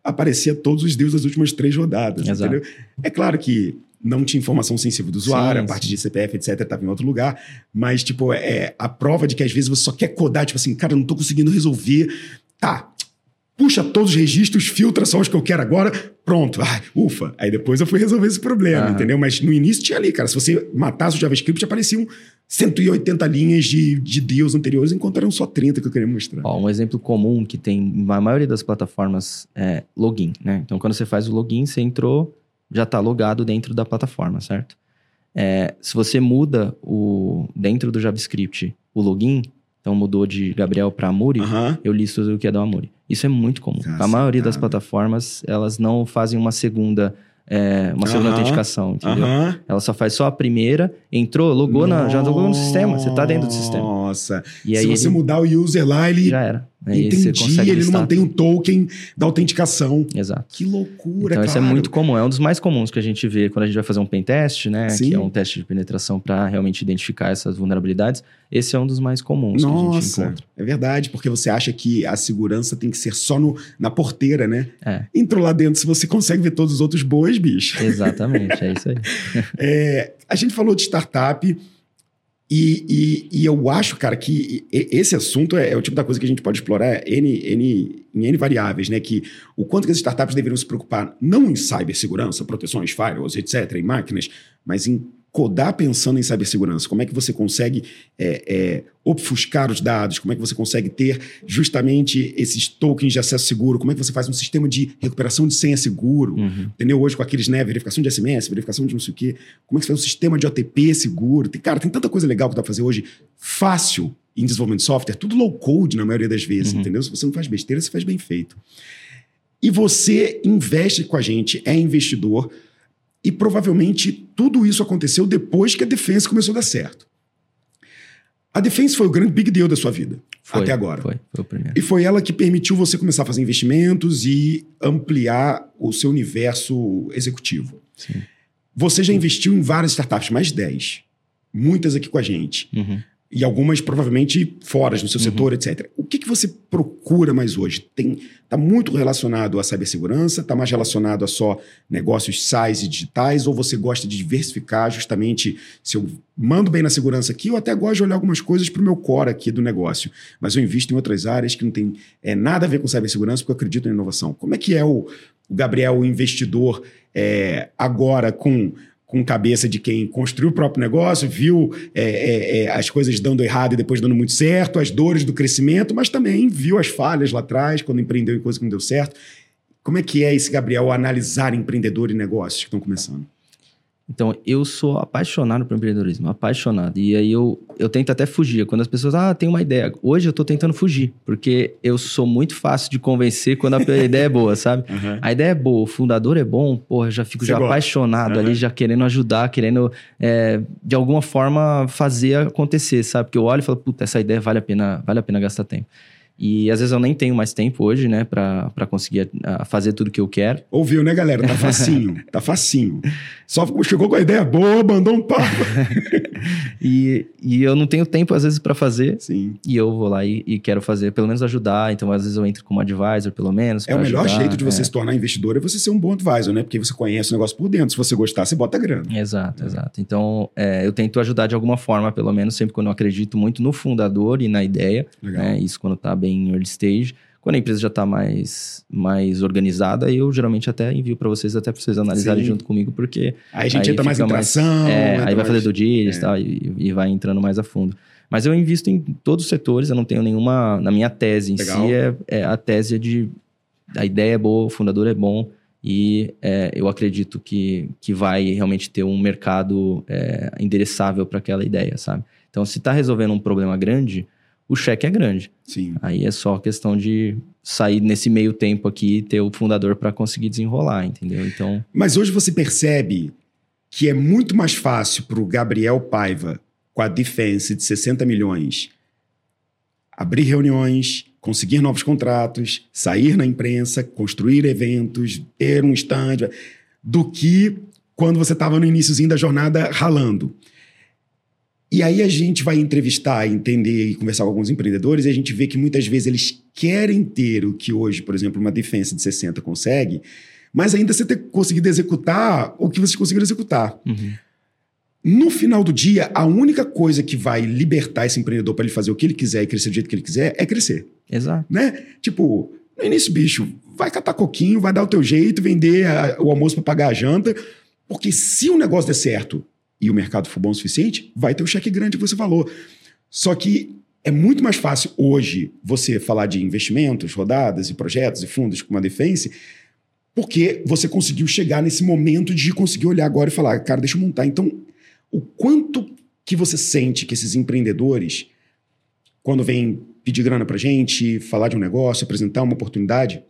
aparecia todos os deals das últimas três rodadas. Exato. Entendeu? É claro que não tinha informação sensível do usuário, Sim, a parte sim. de CPF, etc., estava em outro lugar. Mas, tipo, é a prova de que às vezes você só quer codar, tipo assim, cara, eu não tô conseguindo resolver. Tá. Puxa todos os registros, filtra só os que eu quero agora, pronto. Ai, ufa. Aí depois eu fui resolver esse problema, Aham. entendeu? Mas no início tinha ali, cara. Se você matasse o JavaScript, apareciam 180 linhas de, de deals anteriores, enquanto eram só 30 que eu queria mostrar. Ó, um exemplo comum que tem na maioria das plataformas é login, né? Então, quando você faz o login, você entrou, já está logado dentro da plataforma, certo? É, se você muda o dentro do JavaScript o login, então mudou de Gabriel para Amuri, Aham. eu listo o que é da Amuri. Isso é muito comum. A maioria das plataformas, elas não fazem uma segunda, é, uma segunda autenticação, entendeu? Ela só faz só a primeira, entrou, logou na, já logou no sistema, você tá dentro do sistema. Nossa. E aí Se você ele- mudar o user lá, ele já era. Aí você entendi, ele não mantém o token da autenticação. Exato. Que loucura, Então, isso é muito comum. É um dos mais comuns que a gente vê quando a gente vai fazer um pen test, né? Sim. Que é um teste de penetração para realmente identificar essas vulnerabilidades. Esse é um dos mais comuns que a gente Nossa, encontra. é verdade, porque você acha que a segurança tem que ser só no, na porteira, né? É. Entrou lá dentro, se você consegue ver todos os outros bois, bicho. Exatamente, é isso aí. É, a gente falou de startup e, e- e eu acho, cara, que esse assunto é, é o tipo da coisa que a gente pode explorar N, N, em N variáveis, né? Que o quanto que as startups deveriam se preocupar não em cibersegurança, proteções, firewalls, etc., em máquinas, mas em codar pensando em cibersegurança. Como é que você consegue é, é, obfuscar os dados? Como é que você consegue ter justamente esses tokens de acesso seguro? Como é que você faz um sistema de recuperação de senha seguro? Uhum. Entendeu? Hoje com aqueles, né, verificação de SMS, verificação de não sei o quê. Como é que você faz um sistema de OTP seguro? Tem, cara, tem tanta coisa legal que dá pra fazer hoje fácil em desenvolvimento de software, tudo low code na maioria das vezes, Uhum. entendeu? Se você não faz besteira, você faz bem feito. E você investe com a gente, é investidor, e provavelmente tudo isso aconteceu depois que a Defense começou a dar certo. A Defense foi o grande big deal da sua vida, Foi, até agora. Foi, foi o primeiro. E foi ela que permitiu você começar a fazer investimentos e ampliar o seu universo executivo. Sim. Você já investiu em várias startups, mais de 10. Muitas aqui com a gente. Uhum. E algumas provavelmente fora do seu Uhum. setor, etc. O que, que você procura mais hoje? Tem Está muito relacionado à cibersegurança? Está mais relacionado a só negócios SaaS e digitais? Ou você gosta de diversificar justamente se eu mando bem na segurança aqui, eu até gosto de olhar algumas coisas para o meu core aqui do negócio. Mas eu invisto em outras áreas que não tem é, nada a ver com cibersegurança porque eu acredito na inovação. Como é que é o, o Gabriel, o investidor, é, agora com com cabeça de quem construiu o próprio negócio, viu é, é, é, as coisas dando errado e depois dando muito certo, as dores do crescimento, mas também viu as falhas lá atrás, quando empreendeu em coisa que não deu certo. Como é que é esse, Gabriel, analisar empreendedor e negócios que estão começando? Então, eu sou apaixonado por empreendedorismo, apaixonado. E aí eu, eu tento até fugir. Quando as pessoas, ah, tem uma ideia. Hoje eu tô tentando fugir, porque eu sou muito fácil de convencer quando a ideia é boa, sabe? Uhum. A ideia é boa, o fundador é bom, porra, já fico Você já gosta. apaixonado Uhum. ali, já querendo ajudar, querendo, é, de alguma forma, fazer acontecer, sabe? Porque eu olho e falo, puta, essa ideia vale a pena, vale a pena gastar tempo. E às vezes eu nem tenho mais tempo hoje, né, pra, pra conseguir ah, fazer tudo que eu quero. Ouviu, né, galera? Tá facinho, tá facinho. Só chegou com a ideia boa, mandou um papo. E, e eu não tenho tempo, às vezes, pra fazer. Sim. E eu vou lá e, e quero fazer, pelo menos ajudar. Então, às vezes, eu entro como advisor, pelo menos. É o melhor ajudar. jeito de você É. se tornar investidor é você ser um bom advisor, né? Porque você conhece o negócio por dentro. Se você gostar, você bota grana. Exato, exato. Então, é, eu tento ajudar de alguma forma, pelo menos, sempre quando eu acredito muito no fundador e na ideia. Legal. né? Isso quando tá bem em early stage. Quando a empresa já tá mais, mais organizada, eu geralmente até envio para vocês, até para vocês analisarem Sim. junto comigo, porque Aí a gente Aí entra mais em tração. é, aí vai fazer do dias é. e tal, e, e vai entrando mais a fundo. Mas eu invisto em todos os setores, eu não tenho nenhuma. Na minha tese em Legal. si, é, é a tese é de. A ideia é boa, o fundador é bom, e é, eu acredito que, que vai realmente ter um mercado é, endereçável para aquela ideia, sabe? Então, se está resolvendo um problema grande, o cheque é grande. Sim. Aí é só questão de sair nesse meio tempo aqui e ter o fundador para conseguir desenrolar, entendeu? Então, Mas hoje você percebe que é muito mais fácil para o Gabriel Paiva, com a defense de 60 milhões, abrir reuniões, conseguir novos contratos, sair na imprensa, construir eventos, ter um stand, do que quando você estava no iníciozinho da jornada ralando. E aí a gente vai entrevistar, entender e conversar com alguns empreendedores e a gente vê que muitas vezes eles querem ter o que hoje, por exemplo, uma defensa de 60 consegue, mas ainda você ter conseguido executar o que vocês conseguiram executar. uhum. No final do dia, a única coisa que vai libertar esse empreendedor para ele fazer o que ele quiser e crescer do jeito que ele quiser é crescer, exato. né? Tipo, no início, bicho, vai catar coquinho, vai dar o teu jeito, vender a- o almoço para pagar a janta, porque se o negócio der certo e o mercado for bom o suficiente, vai ter o cheque grande que você falou. Só que é muito mais fácil hoje você falar de investimentos, rodadas e projetos e fundos com uma defense, porque você conseguiu chegar nesse momento de conseguir olhar agora e falar, cara, deixa eu montar. Então, o quanto que você sente que esses empreendedores, quando vêm pedir grana pra gente, falar de um negócio, apresentar uma oportunidade,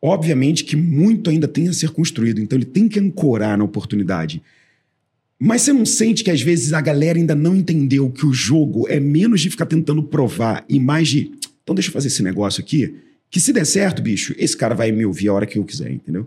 obviamente que muito ainda tem a ser construído, então ele tem que ancorar na oportunidade. Mas você não sente que às vezes a galera ainda não entendeu que o jogo é menos de ficar tentando provar e mais de, então deixa eu fazer esse negócio aqui, que se der certo, bicho, esse cara vai me ouvir a hora que eu quiser, entendeu?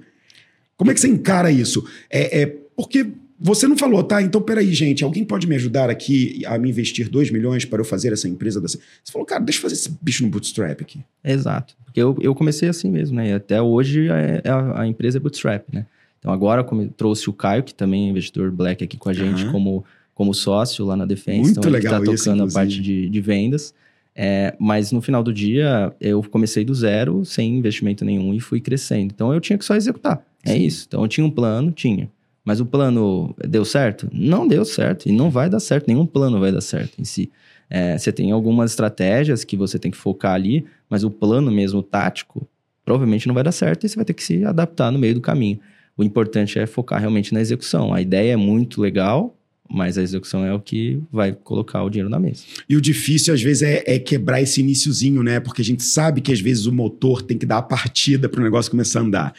Como é que você encara isso? É, é porque você não falou, tá? Então, peraí, gente, alguém pode me ajudar aqui a me investir 2 milhões para eu fazer essa empresa dessa. Você falou, cara, deixa eu fazer esse bicho no bootstrap aqui. Exato. Porque eu, eu comecei assim mesmo, né? E até hoje é, é a, a empresa é bootstrap, né? Então agora como trouxe o Caio, que também é investidor black aqui com a gente, Aham. como, como sócio lá na Defense. Muito então, legal ele tá isso, tocando a parte de, de vendas. É, mas no final do dia, eu comecei do zero, sem investimento nenhum, e fui crescendo. Então eu tinha que só executar. É Sim. isso. Então eu tinha um plano, tinha. Mas o plano deu certo? Não deu certo. E não vai dar certo. Nenhum plano vai dar certo em si. É, você tem algumas estratégias que você tem que focar ali, mas o plano mesmo tático provavelmente não vai dar certo e você vai ter que se adaptar no meio do caminho. O importante é focar realmente na execução. A ideia é muito legal, mas a execução é o que vai colocar o dinheiro na mesa. E o difícil, às vezes, é, é quebrar esse iniciozinho, né? Porque a gente sabe que, às vezes, o motor tem que dar a partida para o negócio começar a andar.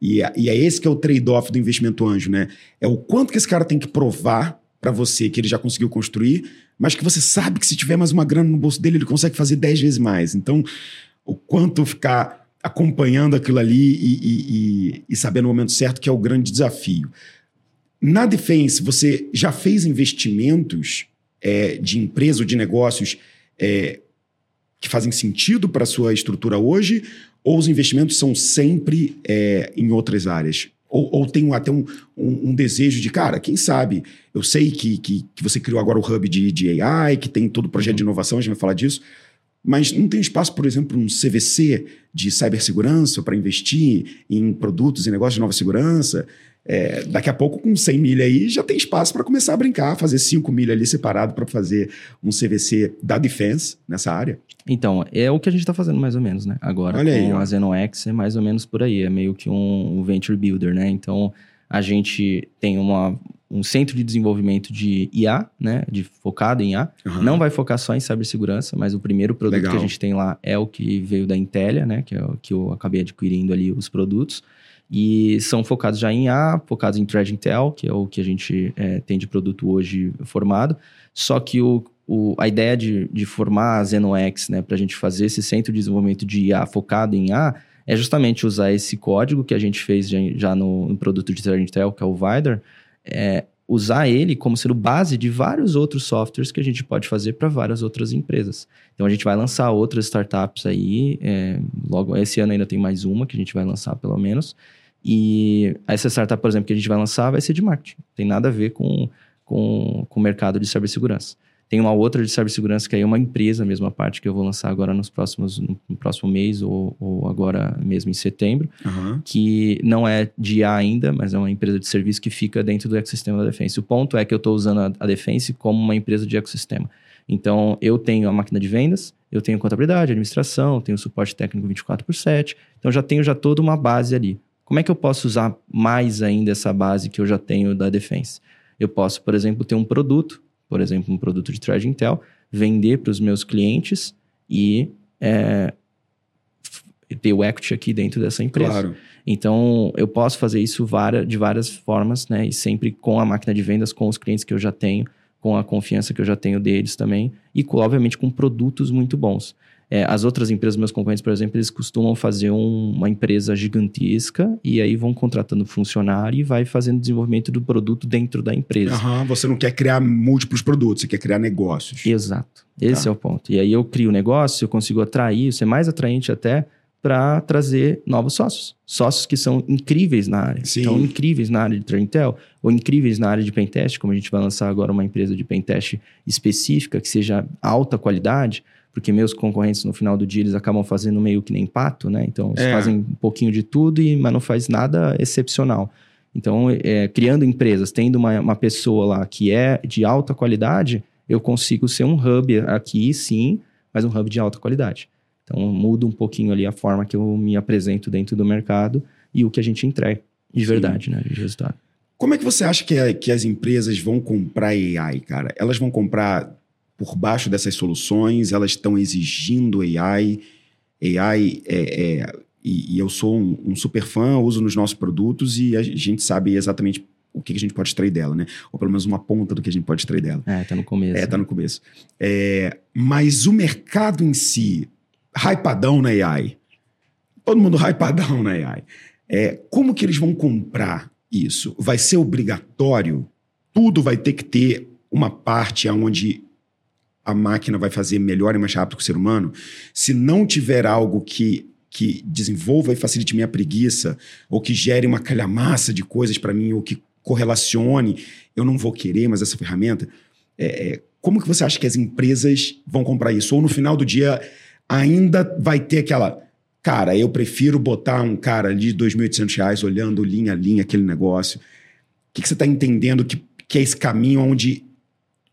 E, é- e é esse que é o trade-off do investimento anjo, né? É o quanto que esse cara tem que provar para você que ele já conseguiu construir, mas que você sabe que se tiver mais uma grana no bolso dele, ele consegue fazer 10 vezes mais. Então, o quanto ficar acompanhando aquilo ali e, e, e, saber no momento certo que é o grande desafio. Na Defense, você já fez investimentos é, de empresa ou de negócios é, que fazem sentido para a sua estrutura hoje? Ou os investimentos são sempre é, em outras áreas? Ou, ou tem até um, um, um, desejo de, cara, quem sabe? Eu sei que, que, que você criou agora o hub de, de AI, que tem todo o projeto de uhum. inovação, a gente vai falar disso. Mas não tem espaço, por exemplo, um CVC de cibersegurança para investir em produtos e negócios de nova segurança? É, daqui a pouco, com 100 milha aí, já tem espaço para começar a brincar, fazer 5 milha ali separado para fazer um CVC da Defense nessa área. Então, é o que a gente está fazendo mais ou menos, né? Agora, Olha com aí, a ZenoX é mais ou menos por aí, é meio que um, um venture builder, né? Então, a gente tem uma, um centro de desenvolvimento de IA, né? De focado em IA. Uhum. Não vai focar só em cibersegurança, mas o primeiro produto Legal. que a gente tem lá é o que veio da Intelia, né? Que é o que eu acabei adquirindo ali os produtos. E são focados já em A, focados em Thread Intel, que é o que a gente é, tem de produto hoje formado. Só que o, o, a ideia de, de formar a ZenoX, né, para a gente fazer esse centro de desenvolvimento de IA focado em A, é justamente usar esse código que a gente fez já, já no, no, produto de Thread Intel, que é o Vidar, é, usar ele como sendo base de vários outros softwares que a gente pode fazer para várias outras empresas. Então a gente vai lançar outras startups aí, é, logo esse ano ainda tem mais uma que a gente vai lançar pelo menos. E essa startup, por exemplo, que a gente vai lançar vai ser de marketing. Tem nada a ver com, com, com o mercado de cibersegurança. Tem uma outra de cibersegurança que aí é uma empresa, a mesma parte que eu vou lançar agora nos próximos, no, próximo mês ou, ou, agora mesmo em setembro, uhum. que não é de IA ainda, mas é uma empresa de serviço que fica dentro do ecossistema da Defense. O ponto é que eu estou usando a, a Defense como uma empresa de ecossistema. Então, eu tenho a máquina de vendas, eu tenho contabilidade, administração, tenho suporte técnico 24 por 7, então já tenho já toda uma base ali. Como é que eu posso usar mais ainda essa base que eu já tenho da Defense? Eu posso, por exemplo, ter um produto por exemplo, um produto de Thread Intel, vender para os meus clientes e é, ter o equity aqui dentro dessa empresa. Claro. Então, eu posso fazer isso de várias formas, né? E sempre com a máquina de vendas, com os clientes que eu já tenho, com a confiança que eu já tenho deles também, e, obviamente, com produtos muito bons. É, as outras empresas, meus concorrentes, por exemplo, eles costumam fazer um, uma empresa gigantesca e aí vão contratando funcionário e vai fazendo desenvolvimento do produto dentro da empresa. Uhum, você não quer criar múltiplos produtos, você quer criar negócios. Exato. Esse tá. é o ponto. E aí eu crio o negócio, eu consigo atrair, ser mais atraente até para trazer novos sócios. Sócios que são incríveis na área. Sim. Então, incríveis na área de Intel ou incríveis na área de pentest, como a gente vai lançar agora uma empresa de pentest específica que seja alta qualidade porque meus concorrentes no final do dia eles acabam fazendo meio que nem pato, né? Então eles é. fazem um pouquinho de tudo, e, mas não faz nada excepcional. Então, é, criando empresas, tendo uma, uma pessoa lá que é de alta qualidade, eu consigo ser um hub aqui, sim, mas um hub de alta qualidade. Então, muda um pouquinho ali a forma que eu me apresento dentro do mercado e o que a gente entrega de verdade, sim. né? De resultado. Como é que você acha que, é, que as empresas vão comprar AI, cara? Elas vão comprar por baixo dessas soluções, elas estão exigindo AI. AI é, é e, e, eu sou um, um, super fã, uso nos nossos produtos e a gente sabe exatamente o que a gente pode extrair dela, né? Ou pelo menos uma ponta do que a gente pode extrair dela. É, tá no começo. É, tá no começo. É, mas o mercado em si, hypadão na AI, todo mundo hypadão na AI, é, como que eles vão comprar isso? Vai ser obrigatório? Tudo vai ter que ter uma parte onde a máquina vai fazer melhor e mais rápido que o ser humano, se não tiver algo que, que desenvolva e facilite minha preguiça, ou que gere uma calhamaça de coisas para mim, ou que correlacione, eu não vou querer mais essa ferramenta. É, é, como que você acha que as empresas vão comprar isso? Ou no final do dia ainda vai ter aquela. Cara, eu prefiro botar um cara ali de 2.800 reais olhando linha a linha aquele negócio. O que, que você está entendendo que, que é esse caminho onde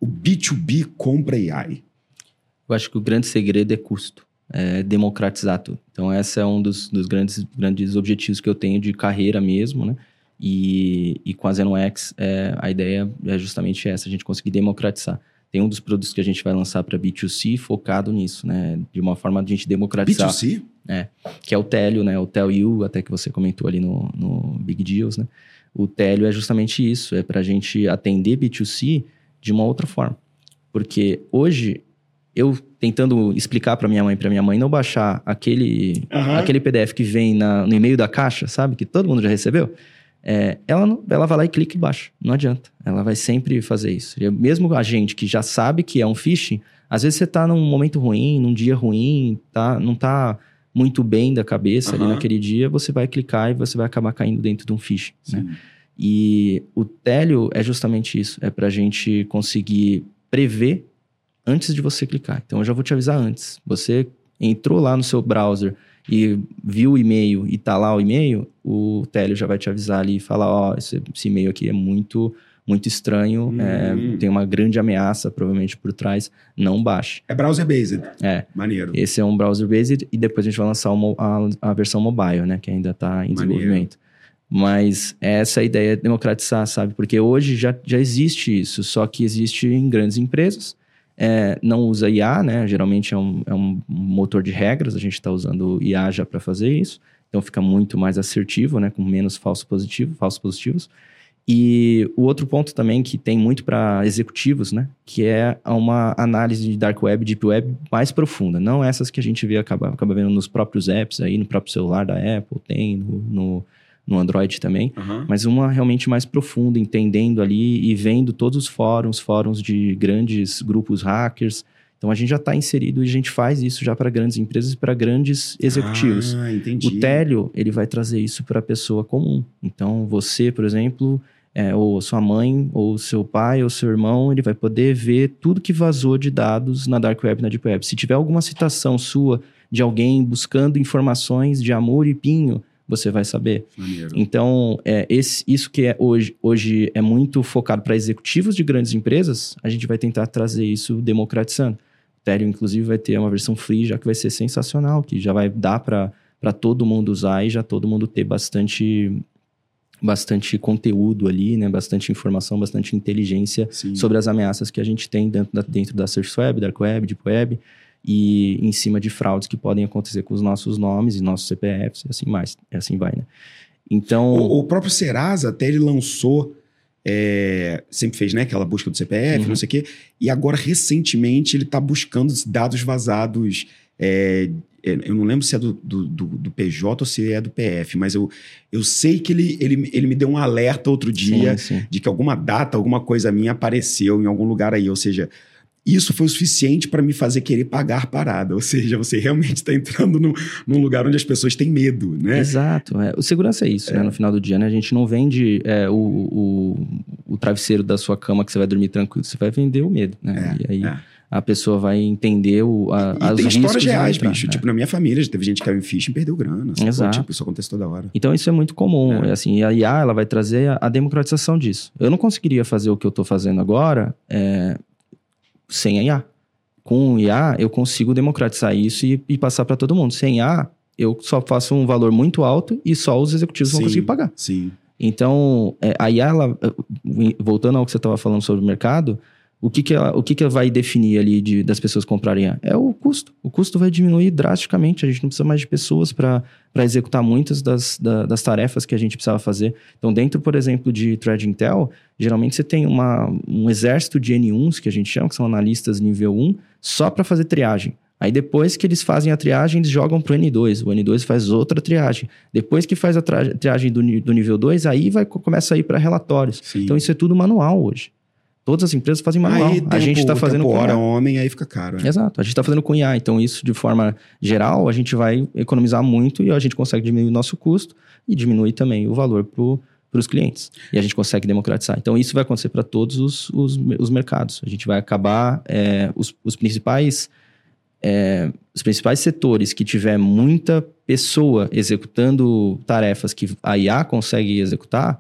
o B2B compra AI? Eu acho que o grande segredo é custo, é democratizar tudo. Então, esse é um dos, dos grandes, grandes objetivos que eu tenho de carreira mesmo, né? E, e com a ZenoX, é, a ideia é justamente essa, a gente conseguir democratizar. Tem um dos produtos que a gente vai lançar para B2C focado nisso, né? De uma forma de a gente democratizar. B2C? É, que é o Telio, né? O Telio, até que você comentou ali no, no Big Deals, né? O Telio é justamente isso, é para a gente atender B2C de uma outra forma. Porque hoje, eu tentando explicar para minha mãe, para minha mãe não baixar aquele, uhum. aquele PDF que vem na, no e-mail da caixa, sabe? Que todo mundo já recebeu. é, ela, não- ela vai lá e clica e baixa. Não adianta. Ela vai sempre fazer isso. E mesmo a gente que já sabe que é um phishing, às vezes você tá num momento ruim, num dia ruim, tá, não tá muito bem da cabeça ali Aham. naquele dia, você vai clicar e você vai acabar caindo dentro de um phishing. né? E o Telio é justamente isso. É para a gente conseguir prever antes de você clicar. Então eu já vou te avisar antes. Você entrou lá no seu browser e viu o e-mail e tá lá o e-mail, o Telio já vai te avisar ali e falar, ó, esse, esse e-mail aqui é muito muito estranho, Hum. é, tem uma grande ameaça provavelmente por trás, não baixe. É browser-based. É, Maneiro. esse é um browser-based e depois a gente vai lançar mo- a, a versão mobile, né? Que ainda está em Maneiro. desenvolvimento. Mas essa é a ideia de democratizar, sabe? Porque hoje já, já existe isso, só que existe em grandes empresas. É, não usa IA, né? Geralmente é um, é um motor de regras, a gente está usando IA já para fazer isso. Então fica muito mais assertivo, né? Com menos falso positivo, falsos positivos. E o outro ponto também que tem muito para executivos, né? Que é uma análise de dark web, deep web mais profunda. Não essas que a gente vê acaba, acaba vendo nos próprios apps aí, no próprio celular da Apple, tem no, no, no Android também. Aham. Mas uma realmente mais profunda, entendendo ali e vendo todos os fóruns, fóruns de grandes grupos hackers. Então a gente já está inserido e a gente faz isso já para grandes empresas e para grandes executivos. Ah, entendi. O Télio, ele vai trazer isso para a pessoa comum. Então, você, por exemplo, é, ou sua mãe, ou seu pai, ou seu irmão, ele vai poder ver tudo que vazou de dados na Dark Web na Deep Web. Se tiver alguma citação sua de alguém buscando informações de amor e pinho, você vai saber. Maneiro. Então, é, esse, isso que é hoje, hoje é muito focado para executivos de grandes empresas, a gente vai tentar trazer isso democratizando. O Ethereum, inclusive, vai ter uma versão free, já que vai ser sensacional, que já vai dar para todo mundo usar e já todo mundo ter bastante, bastante conteúdo ali, né? Bastante informação, bastante inteligência Sim. sobre as ameaças que a gente tem dentro da, dentro da Search Web, Dark Web, Deep Web e em cima de fraudes que podem acontecer com os nossos nomes e nossos CPFs e assim mais, e assim vai, né? Então, O, o próprio Serasa até ele lançou. é, sempre fez, né? Aquela busca do CPF, Uhum. não sei o quê. E agora, recentemente, ele tá buscando dados vazados. é, é, eu não lembro se é do, do, do- do PJ ou se é do PF, mas eu, eu sei que ele, ele, ele me deu um alerta outro dia sim, sim. de que alguma data, alguma coisa minha apareceu em algum lugar aí. Ou seja, isso foi o suficiente para me fazer querer pagar parada. Ou seja, você realmente está entrando num, num lugar onde as pessoas têm medo, né? Exato. É. O segurança é isso, né? No final do dia, né? A gente não vende é, o, o, o travesseiro da sua cama que você vai dormir tranquilo, você vai vender o medo, né? É, e aí é. a pessoa vai entender o, a, E as tem histórias e reais, entrar, bicho. é. Tipo, na minha família, já teve gente que caiu em phishing e perdeu grana. sacou? Exato. Tipo, isso acontece toda hora. Então isso é muito comum, É. é. assim, a IA ela vai trazer a, a democratização disso. Eu não conseguiria fazer o que eu estou fazendo agora é, sem a IA. Com o IA eu consigo democratizar isso e, e passar para todo mundo. Sem IA eu só faço um valor muito alto e só os executivos vão Sim. conseguir pagar. Sim. Então, é, a IA, ela, eh, voltando ao que você estava falando sobre o mercado, o que, que, ela, o que, que vai definir ali de, das pessoas comprarem? É o custo. O custo vai diminuir drasticamente. A gente não precisa mais de pessoas para executar muitas das, da- das tarefas que a gente precisava fazer. Então, dentro, por exemplo, de Thread Intel, geralmente você tem uma, um exército de N1s, que a gente chama, que são analistas nível 1, só para fazer triagem. Aí depois que eles fazem a triagem, eles jogam pro N2. O N2 faz outra triagem. Depois que faz a triagem do, do nível 2, aí vai, começa a ir para relatórios. Sim. Então isso é tudo manual hoje. Todas as empresas fazem manual. Aí, a tempo- gente está fazendo tempo com hora IA. homem, aí fica caro. né? Exato, a gente está fazendo com IA. Então isso, de forma geral, a gente vai economizar muito e a gente consegue diminuir o nosso custo e diminuir também o valor para os clientes. E a gente consegue democratizar. Então isso vai acontecer para todos os, os, os mercados. A gente vai acabar é, os, os principais é, os principais setores que tiver muita pessoa executando tarefas que a IA consegue executar,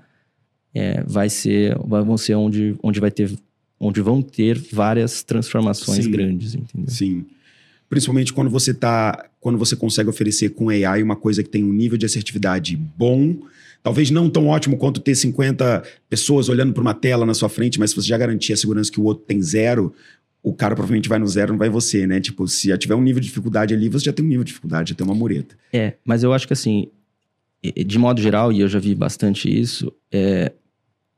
é, vai ser, vai- vão ser onde, onde vai ter, onde vão ter várias transformações Sim. grandes, entendeu? Sim. Principalmente quando você tá. Quando você consegue oferecer com AI uma coisa que tem um nível de assertividade bom. Talvez não tão ótimo quanto ter 50 pessoas olhando para uma tela na sua frente, mas se você já garantir a segurança que o outro tem zero, o cara provavelmente vai no zero, não vai você, né? Tipo, se já tiver um nível de dificuldade ali, você já tem um nível de dificuldade, já tem uma mureta. É, mas eu acho que assim, de modo geral, e eu já vi bastante isso, é,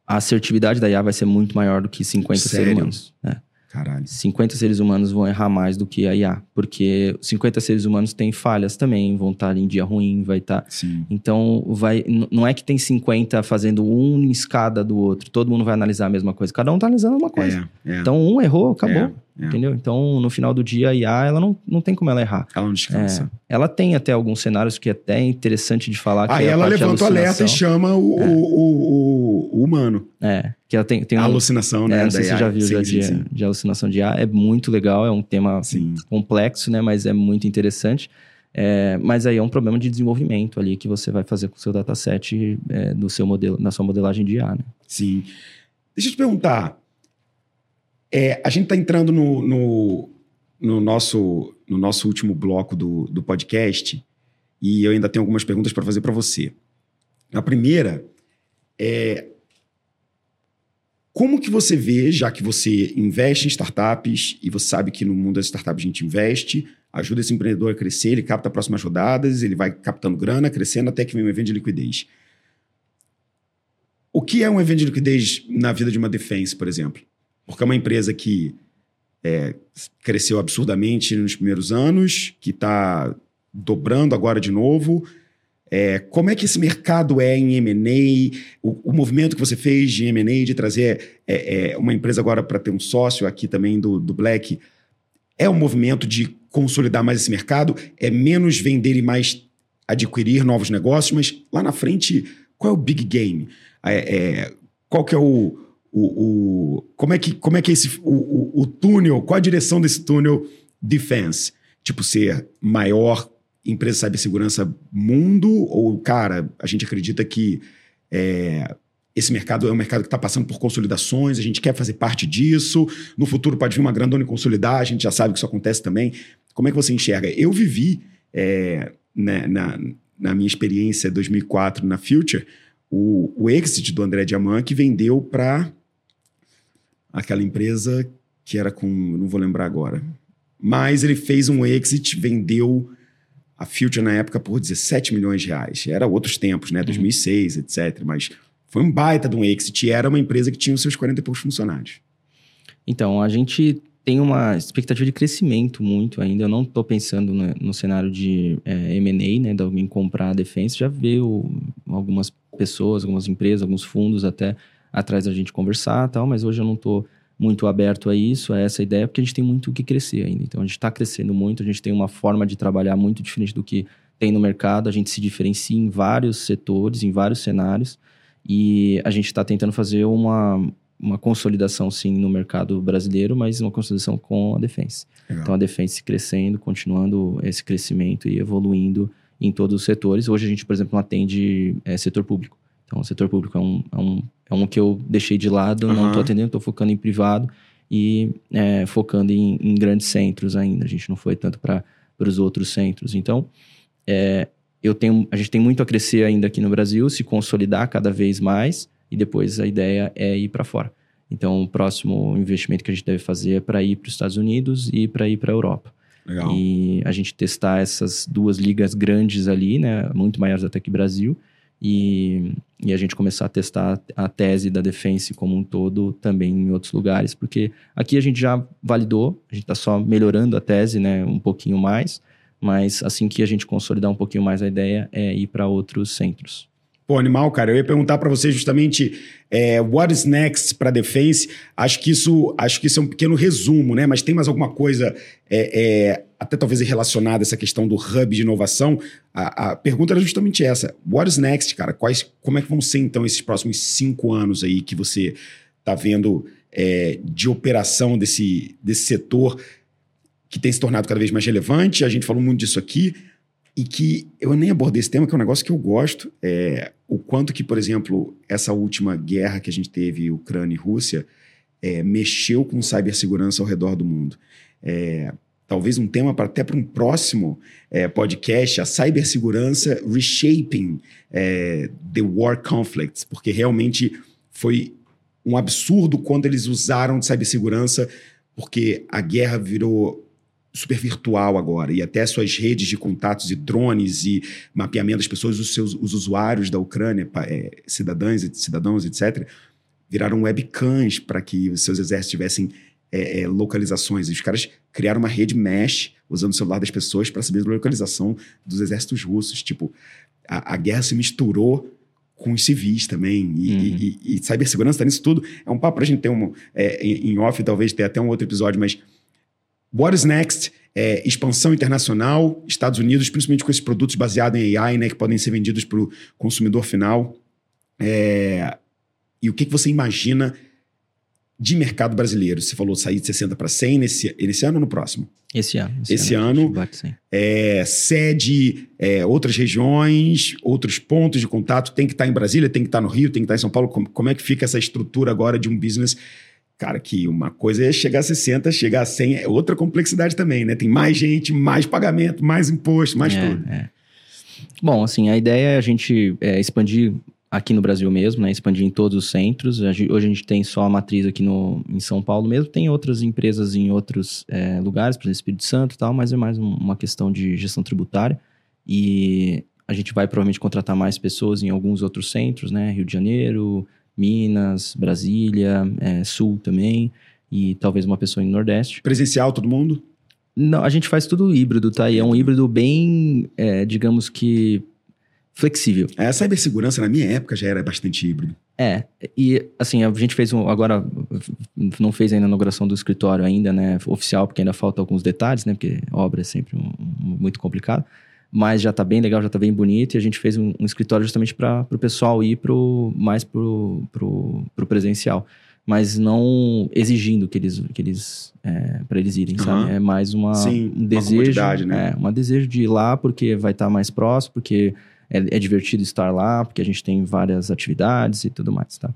a assertividade da IA vai ser muito maior do que 50 Sério? seres humanos. né? Caralho. 50 seres humanos vão errar mais do que a IA, porque 50 seres humanos têm falhas também, vão estar em dia ruim, vai estar. Sim. Então, vai, não é que tem 50 fazendo um em escada do outro, todo mundo vai analisar a mesma coisa, cada um tá analisando uma coisa. É, é. Então, um errou, acabou. É, é. Entendeu? Então, no final do dia, a IA, ela não, não tem como ela errar. Ela não descansa. É, ela tem até alguns cenários que é até interessante de falar. que Aí é ela levanta o alerta e chama o, o, o- o humano. É, que ela tem, tem a um, alucinação, né? É, não sei se você já viu sim, já sim, de, sim. de alucinação de IA. É muito legal, é um tema Sim. complexo, né? Mas é muito interessante. É, mas aí é um problema de desenvolvimento ali que você vai fazer com o seu dataset é, do seu modelo, na sua modelagem de IA, né? Sim. Deixa eu te perguntar. É, a gente está entrando no, no, no nosso, no nosso último bloco do, do podcast e eu ainda tenho algumas perguntas para fazer para você. A primeira é como que você vê, já que você investe em startups e você sabe que no mundo das startups a gente investe, ajuda esse empreendedor a crescer, ele capta próximas rodadas, ele vai captando grana, crescendo até que vem um evento de liquidez. O que é um evento de liquidez na vida de uma defense, por exemplo? Porque é uma empresa que é, cresceu absurdamente nos primeiros anos, que está dobrando agora de novo. É, como é que esse mercado é em M&A? O, o movimento que você fez de M&A, de trazer é, é, uma empresa agora para ter um sócio aqui também do, do Black, é um movimento de consolidar mais esse mercado? É menos vender e mais adquirir novos negócios? Mas lá na frente, qual é o big game? É, é, qual que é o, o, o, como é que como é que é esse o, o, o, túnel qual a direção desse túnel defense tipo ser maior empresa de cibersegurança mundo ou cara a gente acredita que é, esse mercado é um mercado que está passando por consolidações a gente quer fazer parte disso no futuro pode vir uma grandona consolidar a gente já sabe que isso acontece também. Como é que você enxerga? Eu vivi é, na, na, na minha experiência 2004 na Future o, o exit do André Diamant que vendeu para aquela empresa que era com. Não vou lembrar agora. Mas ele fez um exit, vendeu a Future na época por 17 milhões de reais. Era outros tempos, né? 2006, etc. Mas foi um baita de um exit e era uma empresa que tinha os seus 40 e poucos funcionários. Então, a gente tem uma expectativa de crescimento muito ainda. Eu não estou pensando no, no, cenário de é, M&A, né? De alguém comprar a Defense. Já veio algumas pessoas, algumas empresas, alguns fundos até atrás da gente conversar tal, mas hoje eu não estou muito aberto a isso, a essa ideia, porque a gente tem muito o que crescer ainda. Então a gente está crescendo muito, a gente tem uma forma de trabalhar muito diferente do que tem no mercado, a gente se diferencia em vários setores, em vários cenários, e a gente está tentando fazer uma, uma consolidação sim no mercado brasileiro, mas uma consolidação com a Defense. Legal. Então a Defense crescendo, continuando esse crescimento e evoluindo em todos os setores. Hoje a gente, por exemplo, não atende é, setor público. Então, o setor público é um, é um, é um que eu deixei de lado, uhum. não estou atendendo, estou focando em privado e é, focando em, em, grandes centros ainda. A gente não foi tanto para os outros centros. Então, é, eu tenho, a gente tem muito a crescer ainda aqui no Brasil, se consolidar cada vez mais e depois a ideia é ir para fora. Então, o próximo investimento que a gente deve fazer é para ir para os Estados Unidos e para ir para a Europa. Legal. E a gente testar essas duas ligas grandes ali, né, muito maiores até que Brasil, e, e, a gente começar a testar a tese da Defense como um todo também em outros lugares, porque aqui a gente já validou, a gente está só melhorando a tese né, um pouquinho mais, mas assim que a gente consolidar um pouquinho mais a ideia é ir para outros centros. Pô, animal, cara. Eu ia perguntar para você justamente é, what is next para Defense. Acho que isso, acho que isso é um pequeno resumo, né? Mas tem mais alguma coisa, é, é, até talvez relacionada a essa questão do hub de inovação? A, a, pergunta era justamente essa: what is next, cara? Quais, como é que vão ser então esses próximos cinco anos aí que você está vendo é, de operação desse, desse setor que tem se tornado cada vez mais relevante? A gente falou muito disso aqui e que eu nem abordei esse tema, que é um negócio que eu gosto, é o quanto que, por exemplo, essa última guerra que a gente teve, Ucrânia e Rússia, é, mexeu com cibersegurança ao redor do mundo. É, talvez um tema para até para um próximo é, podcast, a cibersegurança reshaping é, the war conflicts, porque realmente foi um absurdo quando eles usaram de cibersegurança, porque a guerra virou super virtual agora e até suas redes de contatos e drones e mapeamento das pessoas, os seus os usuários da Ucrânia, é, cidadãs, cidadãos, etc., viraram webcams para que os seus exércitos tivessem é, é, localizações. E os caras criaram uma rede mesh usando o celular das pessoas para saber a localização dos exércitos russos. Tipo, a, a guerra se misturou com os civis também. E, uhum. e, e, e cibersegurança está nisso tudo. É um papo para a gente ter um. É, em off, talvez ter até um outro episódio, mas. What is next? É, expansão internacional, Estados Unidos, principalmente com esses produtos baseados em AI, né, que podem ser vendidos para o consumidor final. É, e o que, que você imagina de mercado brasileiro? Você falou sair de 60 para 100 nesse, nesse ano ou no próximo? Esse ano. Esse, esse ano. ano é, sede, é, outras regiões, outros pontos de contato. Tem que estar tá em Brasília, tem que estar tá no Rio, tem que estar tá em São Paulo. Como, como é que fica essa estrutura agora de um business? Cara, que uma coisa é chegar a 60, chegar a 100 é outra complexidade também, né? Tem mais gente, mais pagamento, mais imposto, mais é, tudo. É. Bom, assim, a ideia é a gente é, expandir aqui no Brasil mesmo, né? Expandir em todos os centros. Hoje a gente tem só a matriz aqui no, em São Paulo mesmo. Tem outras empresas em outros é, lugares, por exemplo, Espírito Santo e tal, mas é mais um, uma questão de gestão tributária. E a gente vai provavelmente contratar mais pessoas em alguns outros centros, né? Rio de Janeiro, Minas, Brasília, é, Sul também. E talvez uma pessoa em Nordeste. Presencial todo mundo? Não, a gente faz tudo híbrido, tá? E é um híbrido bem, é, digamos que flexível. É, a cibersegurança na minha época já era bastante híbrido. É, e assim, a gente fez um, agora, não fez ainda a inauguração do escritório ainda, né, oficial, porque ainda faltam alguns detalhes, né, porque obra é sempre um, um, muito complicado, mas já tá bem legal, já tá bem bonito, e a gente fez um, um escritório justamente para o pessoal ir pro, mais pro, pro presencial, mas não exigindo que eles, que eles é, para eles irem, uhum. sabe? É mais uma, Sim, um desejo, uma né? É, um desejo de ir lá porque vai estar tá mais próximo, porque é, é, divertido estar lá, porque a gente tem várias atividades e tudo mais, tá?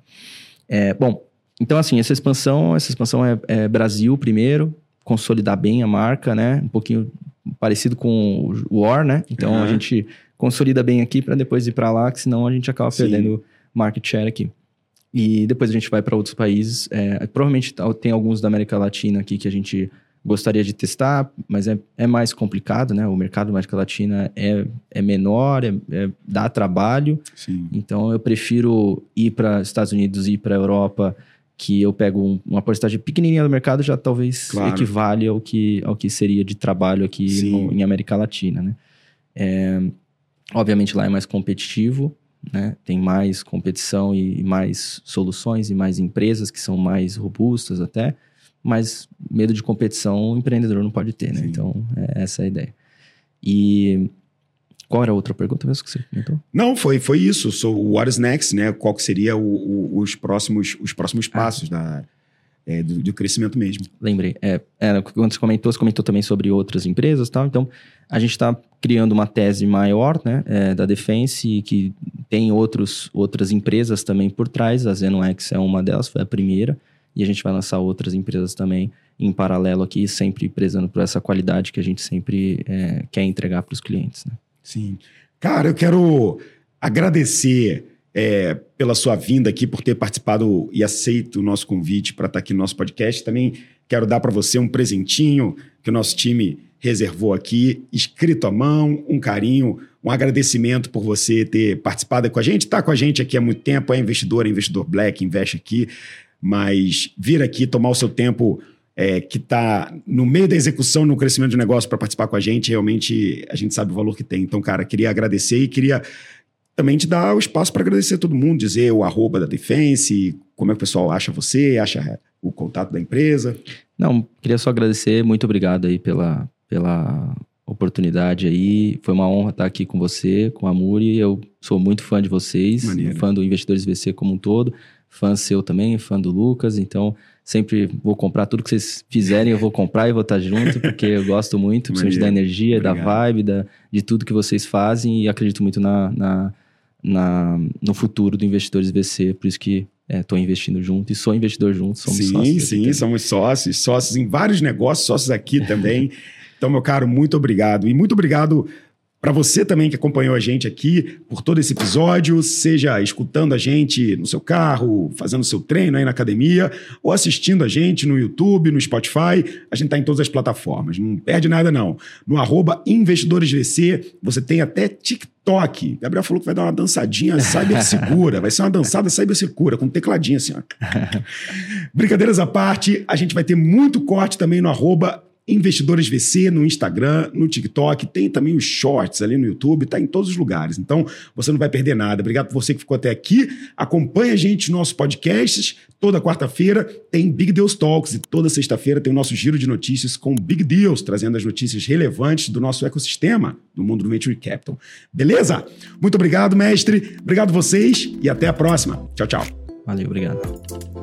É, bom, então assim, essa expansão, essa expansão é, é, Brasil primeiro, consolidar bem a marca, né? Um pouquinho parecido com o War, né? Então uhum. a gente consolida bem aqui para depois ir para lá, que senão a gente acaba Sim. perdendo market share aqui. E depois a gente vai para outros países. É, provavelmente tem alguns da América Latina aqui que a gente gostaria de testar, mas é, é mais complicado, né? O mercado da América Latina é, é menor, é, é dá trabalho. Sim. Então eu prefiro ir para Estados Unidos e ir para a Europa, que eu pego um, uma porcentagem pequenininha do mercado, já talvez claro. equivale ao que, ao que seria de trabalho aqui no, em América Latina, né? É, obviamente lá é mais competitivo, né? Tem mais competição e, e mais soluções e mais empresas que são mais robustas até mas medo de competição o empreendedor não pode ter, né? Sim. Então, é essa a ideia. E qual era a outra pergunta mesmo que você comentou? Não, foi, foi isso. So, what is next, né? Qual que seria o, o, os, próximos, os próximos ah. passos ah. da, é, do, do, crescimento mesmo. Lembrei. É, é, quando você comentou, você comentou também sobre outras empresas e tal. Então, a gente está criando uma tese maior né, é, da Defense que tem outros, outras empresas também por trás. A ZenoX é uma delas, foi a primeira e a gente vai lançar outras empresas também em paralelo aqui, sempre prezando por essa qualidade que a gente sempre é, quer entregar para os clientes. Né? Sim. Cara, eu quero agradecer é, pela sua vinda aqui, por ter participado e aceito o nosso convite para estar tá aqui no nosso podcast. Também quero dar para você um presentinho que o nosso time reservou aqui, escrito à mão, um carinho, um agradecimento por você ter participado com a gente, está com a gente aqui há muito tempo, é investidor, é investidor black, investe aqui. Mas vir aqui, tomar o seu tempo é, que está no meio da execução, no crescimento do negócio para participar com a gente, realmente a gente sabe o valor que tem. Então, cara, queria agradecer e queria também te dar o espaço para agradecer a todo mundo, dizer o arroba da Defense, como é que o pessoal acha você, acha o contato da empresa. Não, queria só agradecer, muito obrigado aí pela, pela oportunidade aí. Foi uma honra estar aqui com você, com a Muri. Eu sou muito fã de vocês, Maneiro. fã do Investidores VC como um todo fã seu também, fã do Lucas, então sempre vou comprar tudo que vocês fizerem, eu vou comprar e vou estar junto, porque eu gosto muito, principalmente da energia, Obrigado. da vibe, da, de tudo que vocês fazem e acredito muito na, na, na no futuro do Investidores VC, por isso que estou é, investindo junto e sou investidor junto, somos sim, sócios. Sim, sim, somos sócios, sócios em vários negócios, sócios aqui também. então, meu caro, muito obrigado. E muito obrigado Para você também que acompanhou a gente aqui por todo esse episódio, seja escutando a gente no seu carro, fazendo seu treino aí na academia, ou assistindo a gente no YouTube, no Spotify, a gente está em todas as plataformas. Não perde nada, não. No arroba investidoresvc, você tem até TikTok. Gabriel falou que vai dar uma dançadinha cyber segura. Vai ser uma dançada cyber segura, com tecladinho assim, ó. Brincadeiras à parte, a gente vai ter muito corte também no arroba Investidores VC no Instagram, no TikTok, tem também os shorts ali no YouTube, tá em todos os lugares. Então, você não vai perder nada. Obrigado por você que ficou até aqui. Acompanhe a gente nos nossos podcasts. Toda quarta-feira tem Big Deals Talks e toda sexta-feira tem o nosso giro de notícias com Big Deals, trazendo as notícias relevantes do nosso ecossistema, do mundo do Venture Capital. Beleza? Muito obrigado, mestre. Obrigado vocês e até a próxima. Tchau, tchau. Valeu, obrigado.